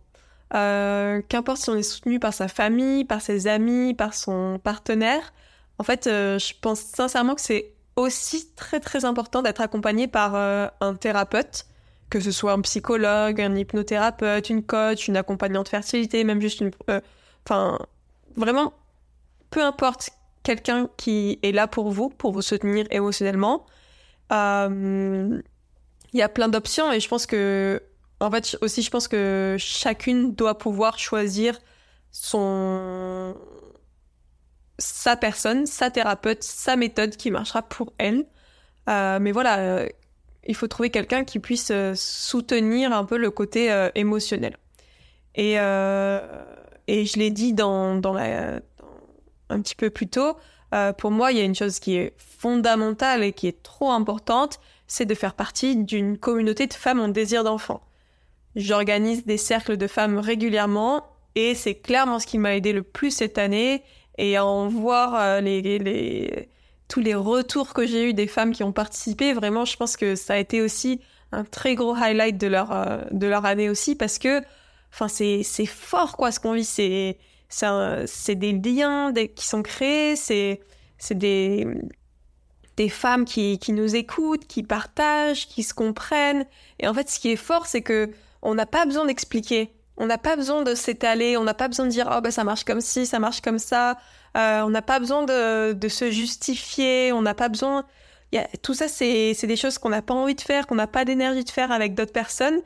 [SPEAKER 2] Euh, qu'importe si on est soutenu par sa famille, par ses amis, par son partenaire, en fait, euh, je pense sincèrement que c'est aussi très très important d'être accompagné par euh, un thérapeute, que ce soit un psychologue, un hypnothérapeute, une coach, une accompagnante fertilité, même juste une... Enfin, vraiment, peu importe quelqu'un qui est là pour vous, pour vous soutenir émotionnellement, euh, il y a plein d'options et je pense que, en fait, aussi, je pense que chacune doit pouvoir choisir son, sa personne, sa thérapeute, sa méthode qui marchera pour elle. Euh, mais voilà, euh, il faut trouver quelqu'un qui puisse soutenir un peu le côté émotionnel. Et, et je l'ai dit dans, dans la, un petit peu plus tôt, euh, pour moi, il y a une chose qui est fondamentale et qui est trop importante, c'est de faire partie d'une communauté de femmes en désir d'enfant. J'organise des cercles de femmes régulièrement et c'est clairement ce qui m'a aidé le plus cette année et en voir euh, les, tous les retours que j'ai eu des femmes qui ont participé, vraiment, je pense que ça a été aussi un très gros highlight de leur, euh, de leur année aussi parce que enfin, c'est fort quoi ce qu'on vit. C'est c'est des liens qui sont créés, c'est des, des femmes qui, qui nous écoutent, qui partagent, qui se comprennent. Et en fait, ce qui est fort, c'est que on n'a pas besoin d'expliquer. On n'a pas besoin de s'étaler, on n'a pas besoin de dire oh bah ça marche comme ci, ça marche comme ça. Euh, on n'a pas besoin de, de, se justifier, on n'a pas besoin. Y a, tout ça, c'est des choses qu'on n'a pas envie de faire, qu'on n'a pas d'énergie de faire avec d'autres personnes.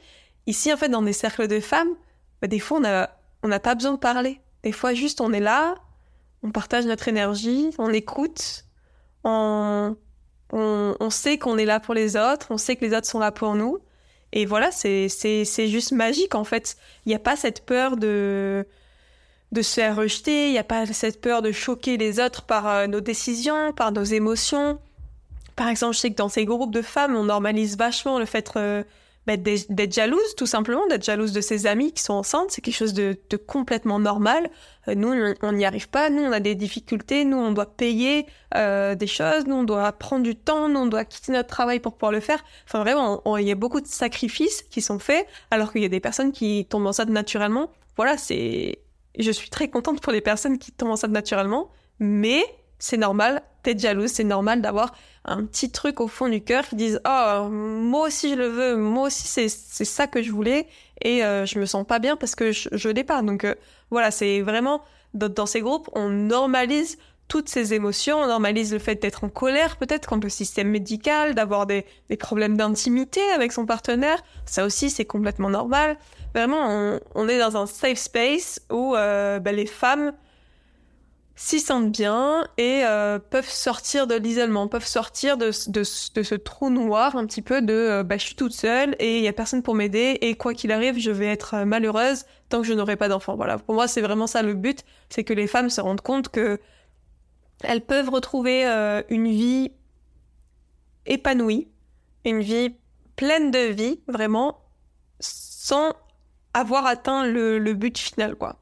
[SPEAKER 2] Ici, en fait, dans des cercles de femmes, bah, des fois, on n'a on a pas besoin de parler. Des fois, juste, on est là, on partage notre énergie, on écoute, on, on, on sait qu'on est là pour les autres, on sait que les autres sont là pour nous. Et voilà, c'est juste magique, en fait. Il n'y a pas cette peur de de se faire rejeter, il n'y a pas cette peur de choquer les autres par euh, nos décisions, par nos émotions. Par exemple, je sais que dans ces groupes de femmes, on normalise vachement le fait euh, bah, d'être jalouse, tout simplement, d'être jalouse de ses amis qui sont enceintes. C'est quelque chose de, complètement normal. Euh, nous, on n'y arrive pas. Nous, on a des difficultés. Nous, on doit payer des choses. Nous, on doit prendre du temps. Nous, on doit quitter notre travail pour pouvoir le faire. Enfin, vraiment, il y a beaucoup de sacrifices qui sont faits, alors qu'il y a des personnes qui tombent enceintes naturellement. Voilà, c'est je suis très contente pour les personnes qui tombent enceintes naturellement, mais c'est normal d'être jalouse, c'est normal d'avoir un petit truc au fond du cœur qui disent oh moi aussi je le veux, moi aussi c'est c'est ça que je voulais et euh, je me sens pas bien parce que je, je l'ai pas. Donc euh, voilà, c'est vraiment dans, ces groupes on normalise toutes ces émotions, on normalise le fait d'être en colère peut-être contre le système médical, d'avoir des, des problèmes d'intimité avec son partenaire, ça aussi c'est complètement normal vraiment, on, est dans un safe space où euh, bah, les femmes s'y sentent bien et euh, peuvent sortir de l'isolement, peuvent sortir de, de, ce trou noir un petit peu de euh, bah, je suis toute seule et il y a personne pour m'aider et quoi qu'il arrive, je vais être malheureuse tant que je n'aurai pas d'enfant. Voilà, pour moi, c'est vraiment ça le but, c'est que les femmes se rendent compte que elles peuvent retrouver une vie épanouie, une vie pleine de vie, vraiment, sans avoir atteint le, but final, quoi.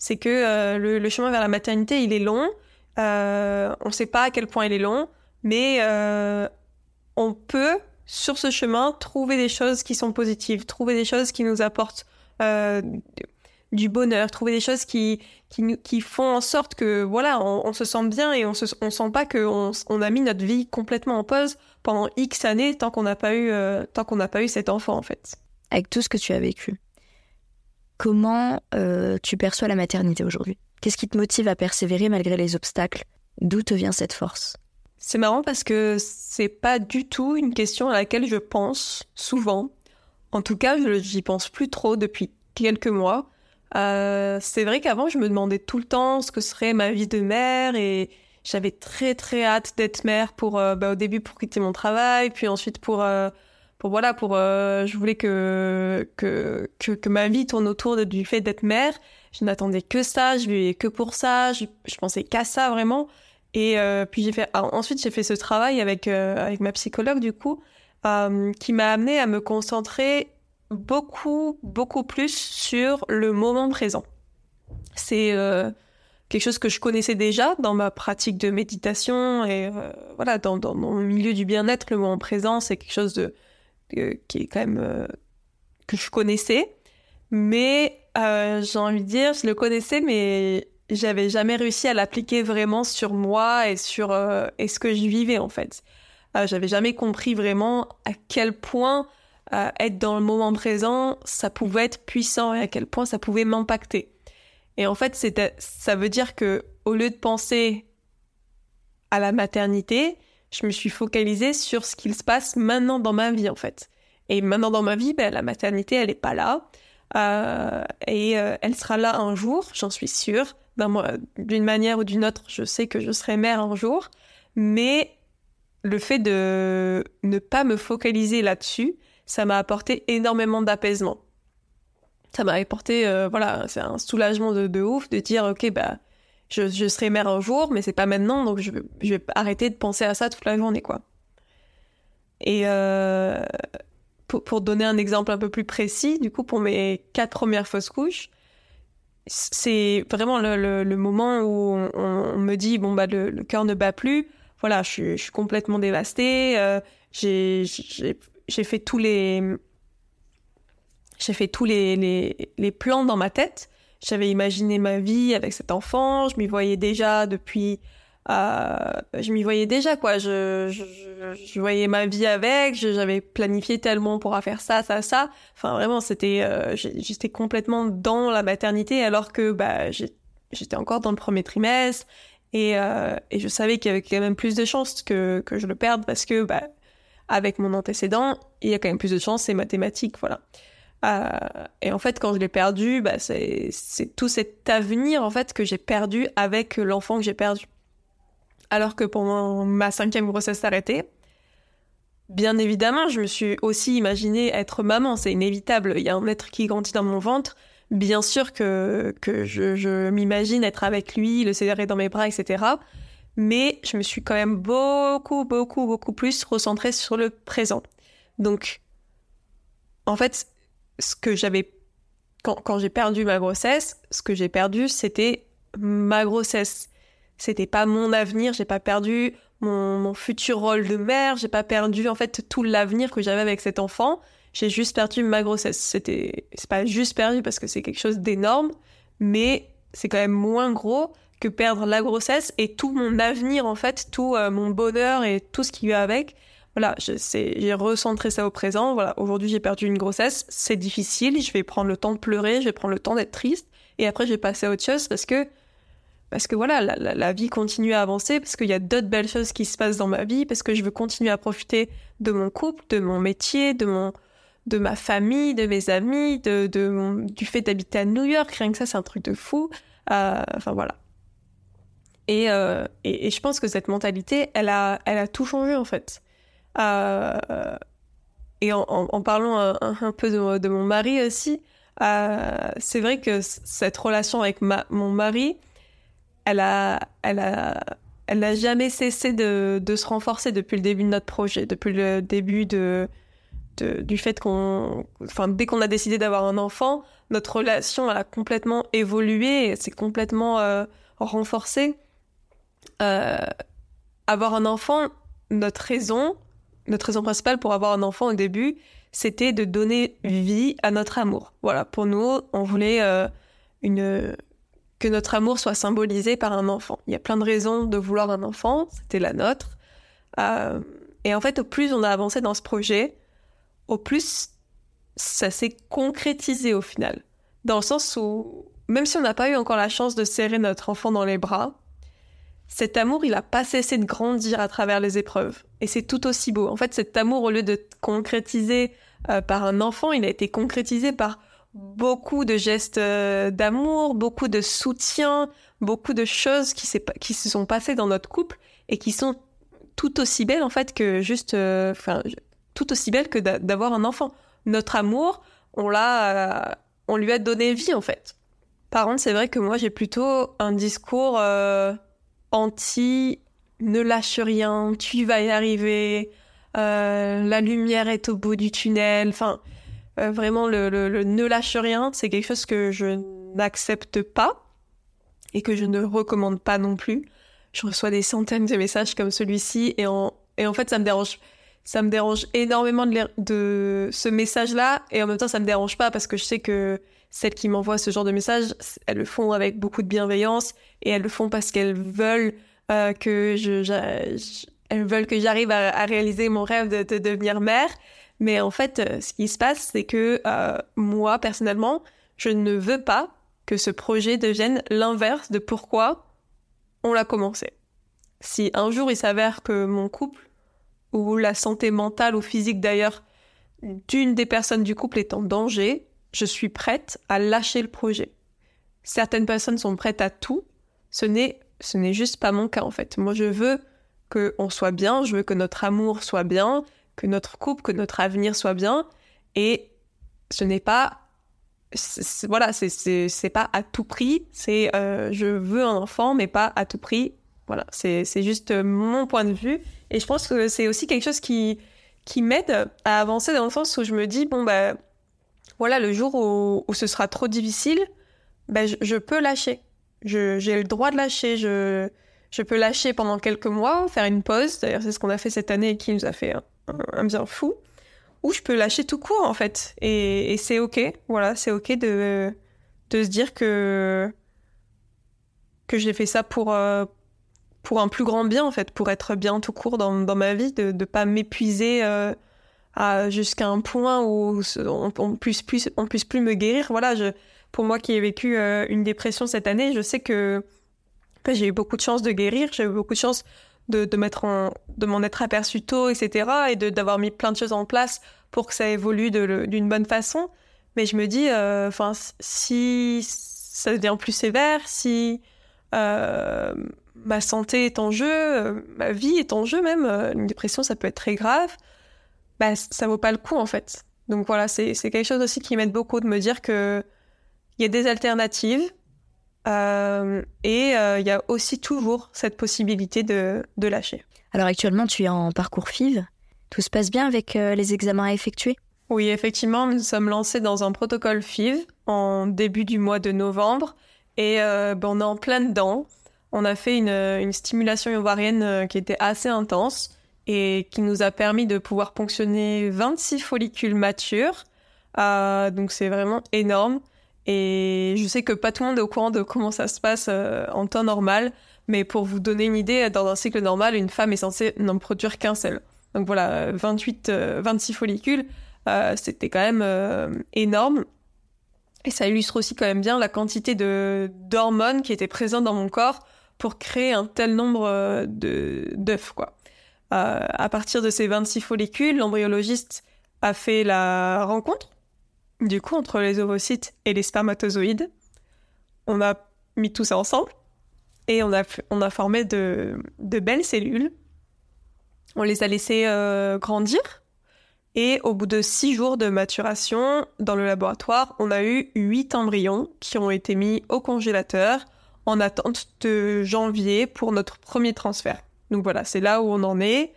[SPEAKER 2] C'est que euh, le, chemin vers la maternité, il est long. Euh, on ne sait pas à quel point il est long, mais euh, on peut, sur ce chemin, trouver des choses qui sont positives, trouver des choses qui nous apportent du bonheur, trouver des choses qui, qui, font en sorte que, voilà, on, se sent bien et on se on sent pas qu'on on a mis notre vie complètement en pause pendant X années tant qu'on n'a pas eu, tant qu'on n'a pas eu cet enfant, en fait.
[SPEAKER 1] Avec tout ce que tu as vécu Comment euh, tu perçois la maternité aujourd'hui? Qu'est-ce qui te motive à persévérer malgré les obstacles? D'où te vient cette force?
[SPEAKER 2] C'est marrant parce que c'est pas du tout une question à laquelle je pense souvent. En tout cas, j'y pense plus trop depuis quelques mois. Euh, c'est vrai qu'avant, je me demandais tout le temps ce que serait ma vie de mère et j'avais très très hâte d'être mère pour euh, bah, au début pour quitter mon travail, puis ensuite pour pour voilà pour euh, je voulais que, que, que ma vie tourne autour du fait d'être mère. Je n'attendais que ça je vivais que pour ça je, je pensais qu'à ça vraiment. Et euh, puis j'ai fait ensuite j'ai fait ce travail avec euh, avec ma psychologue du coup qui m'a amené à me concentrer beaucoup beaucoup plus sur le moment présent. C'est quelque chose que je connaissais déjà dans ma pratique de méditation et voilà dans, dans, le milieu du bien-être le moment présent c'est quelque chose de qui est quand même euh, que je connaissais, mais euh, j'ai envie de dire, je le connaissais, mais j'avais jamais réussi à l'appliquer vraiment sur moi et sur euh, et ce que je vivais en fait. j'avais jamais compris vraiment à quel point être dans le moment présent, ça pouvait être puissant et à quel point ça pouvait m'impacter. Et en fait, ça veut dire que au lieu de penser à la maternité, je me suis focalisée sur ce qu'il se passe maintenant dans ma vie en fait. Et maintenant dans ma vie, ben, la maternité, elle n'est pas là. Euh, et euh, elle sera là un jour, j'en suis sûre. D'une manière ou d'une autre, je sais que je serai mère un jour. Mais le fait de ne pas me focaliser là-dessus, ça m'a apporté énormément d'apaisement. Ça m'a apporté, euh, voilà, c'est un soulagement de, de, ouf de dire, ok, bah, je, serai mère un jour, mais c'est pas maintenant, donc je, vais arrêter de penser à ça toute la journée, quoi. Et euh, pour, donner un exemple un peu plus précis, du coup, pour mes quatre premières fausses couches, c'est vraiment le, moment où on, me dit bon bah le, cœur ne bat plus. Voilà, je, suis complètement dévastée. Euh, j'ai j'ai fait tous les j'ai fait tous les, les, les, plans dans ma tête. J'avais imaginé ma vie avec cet enfant. Je m'y voyais déjà depuis. Euh, je m'y voyais déjà, quoi. Je, je, je, voyais ma vie avec. J'avais planifié tellement pour faire ça, ça, ça. Enfin, vraiment, c'était. Euh, j'étais complètement dans la maternité alors que bah, j'étais encore dans le premier trimestre. Et, euh, et je savais qu'il y avait quand même plus de chances que, que je le perde parce que, bah, avec mon antécédent, il y a quand même plus de chances, c'est mathématique, voilà. Euh, et en fait, quand je l'ai perdu, bah, c'est tout cet avenir en fait que j'ai perdu avec l'enfant que j'ai perdu. Alors que pendant ma cinquième grossesse arrêtée, bien évidemment, je me suis aussi imaginé être maman. C'est inévitable. Il y a un être qui grandit dans mon ventre. Bien sûr que, que je, je m'imagine être avec lui, le serrer dans mes bras, etc. Mais je me suis quand même beaucoup, beaucoup, beaucoup plus recentrée sur le présent. Donc, en fait, ce que j'avais quand, quand j'ai perdu ma grossesse, ce que j'ai perdu, c'était ma grossesse. C'était pas mon avenir, j'ai pas perdu mon, mon, futur rôle de mère, j'ai pas perdu en fait tout l'avenir que j'avais avec cet enfant. J'ai juste perdu ma grossesse. C'était, c'est pas juste perdu parce que c'est quelque chose d'énorme, mais c'est quand même moins gros que perdre la grossesse et tout mon avenir en fait, tout euh, mon bonheur et tout ce qui va avec voilà, j'ai recentré ça au présent. Voilà, aujourd'hui j'ai perdu une grossesse, c'est difficile, je vais prendre le temps de pleurer, je vais prendre le temps d'être triste, et après je vais passer à autre chose parce que parce que voilà, la, la, vie continue à avancer, parce qu'il y a d'autres belles choses qui se passent dans ma vie, parce que je veux continuer à profiter de mon couple, de mon métier, de mon de ma famille, de mes amis, de, de du fait d'habiter à New York, rien que ça c'est un truc de fou. Euh, enfin voilà. Et, euh, et, et, je pense que cette mentalité, elle a, elle a tout changé en fait. Euh, et en, parlant un, peu de, mon mari aussi, euh, c'est vrai que cette relation avec mon mari, elle a, elle a, elle n'a jamais cessé de, se renforcer depuis le début de notre projet, depuis le début de, du fait qu'on, enfin, dès qu'on a décidé d'avoir un enfant, notre relation a complètement évolué, s'est complètement euh, renforcée. Euh, avoir un enfant, notre raison, notre raison principale pour avoir un enfant au début, c'était de donner vie à notre amour. Voilà, pour nous, on voulait euh, une que notre amour soit symbolisé par un enfant. Il y a plein de raisons de vouloir un enfant, c'était la nôtre. Euh, et en fait, au plus on a avancé dans ce projet, au plus ça s'est concrétisé au final. Dans le sens où, même si on n'a pas eu encore la chance de serrer notre enfant dans les bras, cet amour, il n'a pas cessé de grandir à travers les épreuves. Et c'est tout aussi beau. En fait, cet amour, au lieu de concrétiser euh, par un enfant, il a été concrétisé par beaucoup de gestes euh, d'amour, beaucoup de soutien, beaucoup de choses qui, qui, se sont passées dans notre couple et qui sont tout aussi belles, en fait, que juste... Euh, enfin, tout aussi belles que d'avoir un enfant. Notre amour, on l'a... on lui a donné vie, en fait. Par contre, c'est vrai que moi, j'ai plutôt un discours anti ne lâche rien, tu vas y arriver, euh, la lumière est au bout du tunnel. Enfin, euh, vraiment, le, ne lâche rien, c'est quelque chose que je n'accepte pas et que je ne recommande pas non plus. Je reçois des centaines de messages comme celui-ci et en, et en fait, ça me dérange. Ça me dérange énormément de, de ce message-là et en même temps, ça me dérange pas parce que je sais que celles qui m'envoient ce genre de messages, elles le font avec beaucoup de bienveillance et elles le font parce qu'elles veulent euh, que je, elles veulent que j'arrive à, réaliser mon rêve de, devenir mère. Mais en fait, euh, ce qui se passe, c'est que euh, moi, personnellement, je ne veux pas que ce projet devienne l'inverse de pourquoi on l'a commencé. Si un jour il s'avère que mon couple, ou la santé mentale ou physique d'ailleurs, d'une des personnes du couple est en danger, je suis prête à lâcher le projet. Certaines personnes sont prêtes à tout. Ce n'est, ce n'est juste pas mon cas en fait. Moi, je veux qu'on soit bien, je veux que notre amour soit bien, que notre couple, que notre avenir soit bien. Et ce n'est pas, voilà, c'est, c'est, pas à tout prix. C'est, euh, je veux un enfant, mais pas à tout prix. Voilà, c'est, c'est juste mon point de vue. Et je pense que c'est aussi quelque chose qui, qui m'aide à avancer dans le sens où je me dis, bon, bah, voilà, le jour où, ce sera trop difficile, ben, je, peux lâcher. J'ai le droit de lâcher. Je, je peux lâcher pendant quelques mois, faire une pause. D'ailleurs, c'est ce qu'on a fait cette année et qui nous a fait un, bien fou. ou je peux lâcher tout court en fait. Et, c'est ok, voilà, c'est ok de, de se dire que que j'ai fait ça pour euh, pour un plus grand bien en fait, pour être bien tout court dans, dans ma vie, de ne pas m'épuiser euh, jusqu'à un point où on, on, puisse plus on puisse plus me guérir. Voilà, je, pour moi qui ai vécu euh, une dépression cette année, je sais que, j'ai eu beaucoup de chance de guérir, j'ai eu beaucoup de chance de, de m'en être aperçu tôt, etc. et d'avoir mis plein de choses en place pour que ça évolue d'une bonne façon. Mais je me dis, euh, si ça devient plus sévère, si euh, ma santé est en jeu, ma vie est en jeu même, une dépression ça peut être très grave, bah, ça vaut pas le coup en fait. Donc voilà, c'est quelque chose aussi qui m'aide beaucoup de me dire que il y a des alternatives euh, et il y a aussi toujours cette possibilité de, de, lâcher.
[SPEAKER 1] Alors actuellement, tu es en parcours FIV. Tout se passe bien avec les examens à effectuer?
[SPEAKER 2] Oui, effectivement, nous sommes lancés dans un protocole FIV en début du mois de novembre et euh, ben, on est en plein dedans. On a fait une, stimulation ovarienne euh, qui était assez intense et qui nous a permis de pouvoir ponctionner 26 follicules matures. Euh, donc c'est vraiment énorme. Et je sais que pas tout le monde est au courant de comment ça se passe en temps normal, mais pour vous donner une idée, dans un cycle normal, une femme est censée n'en produire qu'un seul. Donc voilà, 28, 26 follicules. Euh, c'était quand même euh, énorme. Et ça illustre aussi quand même bien la quantité de d'hormones qui étaient présentes dans mon corps pour créer un tel nombre euh, d'œufs quoi. À partir de ces 26 follicules, l'embryologiste a fait la rencontre du coup entre les ovocytes et les spermatozoïdes. On a mis tout ça ensemble et on a formé de de belles cellules. On les a laissées grandir et au bout de six jours de maturation dans le laboratoire, on a eu huit embryons qui ont été mis au congélateur en attente de janvier pour notre premier transfert. Donc voilà, c'est là où on en est.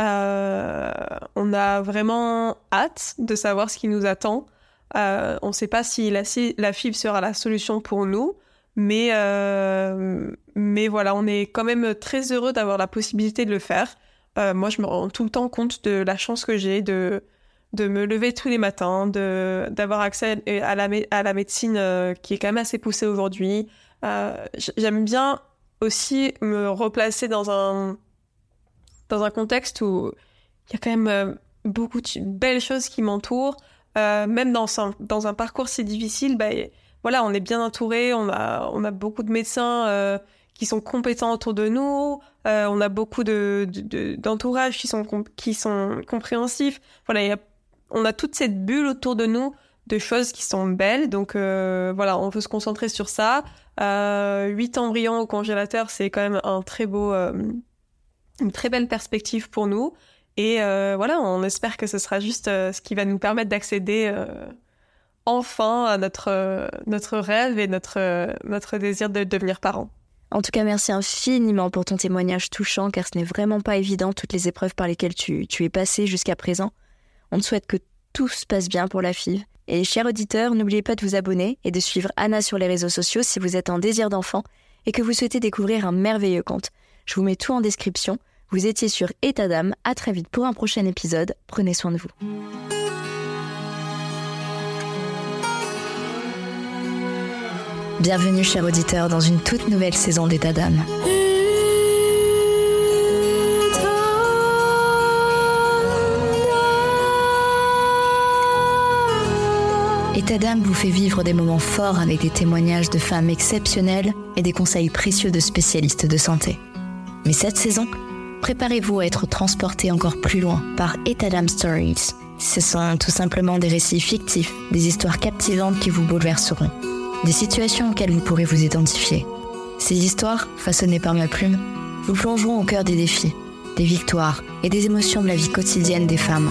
[SPEAKER 2] Euh, on a vraiment hâte de savoir ce qui nous attend. Euh, on ne sait pas si la, la, sera la solution pour nous, mais, euh, mais voilà, on est quand même très heureux d'avoir la possibilité de le faire. Euh, moi, je me rends tout le temps compte de la chance que j'ai de, de me lever tous les matins, d'avoir accès à la, à la médecine euh, qui est quand même assez poussée aujourd'hui. Euh, j'aime bien aussi me replacer dans un, dans un contexte où il y a quand même beaucoup de belles choses qui m'entourent. même dans un, dans un parcours si difficile, bah, voilà, on est bien entouré, on a, on a beaucoup de médecins qui sont compétents autour de nous. Euh, on a beaucoup de, d'entourage qui sont qui sont compréhensifs. Voilà, on a toute cette bulle autour de nous de choses qui sont belles. Donc euh, voilà, on veut se concentrer sur ça. Euh, 8 embryons au congélateur, c'est quand même un très beau, euh, une très belle perspective pour nous. Et voilà, on espère que ce sera juste ce qui va nous permettre d'accéder enfin à notre notre rêve et notre notre désir de devenir parents.
[SPEAKER 1] En tout cas, merci infiniment pour ton témoignage touchant, car ce n'est vraiment pas évident toutes les épreuves par lesquelles tu, es passé jusqu'à présent. On te souhaite que tout se passe bien pour la FIV. Et chers auditeurs, n'oubliez pas de vous abonner et de suivre Anna sur les réseaux sociaux si vous êtes en désir d'enfant et que vous souhaitez découvrir un merveilleux conte. Je vous mets tout en description. Vous étiez sur État d'âme. À très vite pour un prochain épisode. Prenez soin de vous. Bienvenue, chers auditeurs, dans une toute nouvelle saison d'État d'âme. État d'âme vous fait vivre des moments forts avec des témoignages de femmes exceptionnelles et des conseils précieux de spécialistes de santé. Mais cette saison, préparez-vous à être transporté encore plus loin par État Stories. Ce sont tout simplement des récits fictifs, des histoires captivantes qui vous bouleverseront des situations auxquelles vous pourrez vous identifier. Ces histoires, façonnées par ma plume, vous plongeront au cœur des défis, des victoires et des émotions de la vie quotidienne des femmes,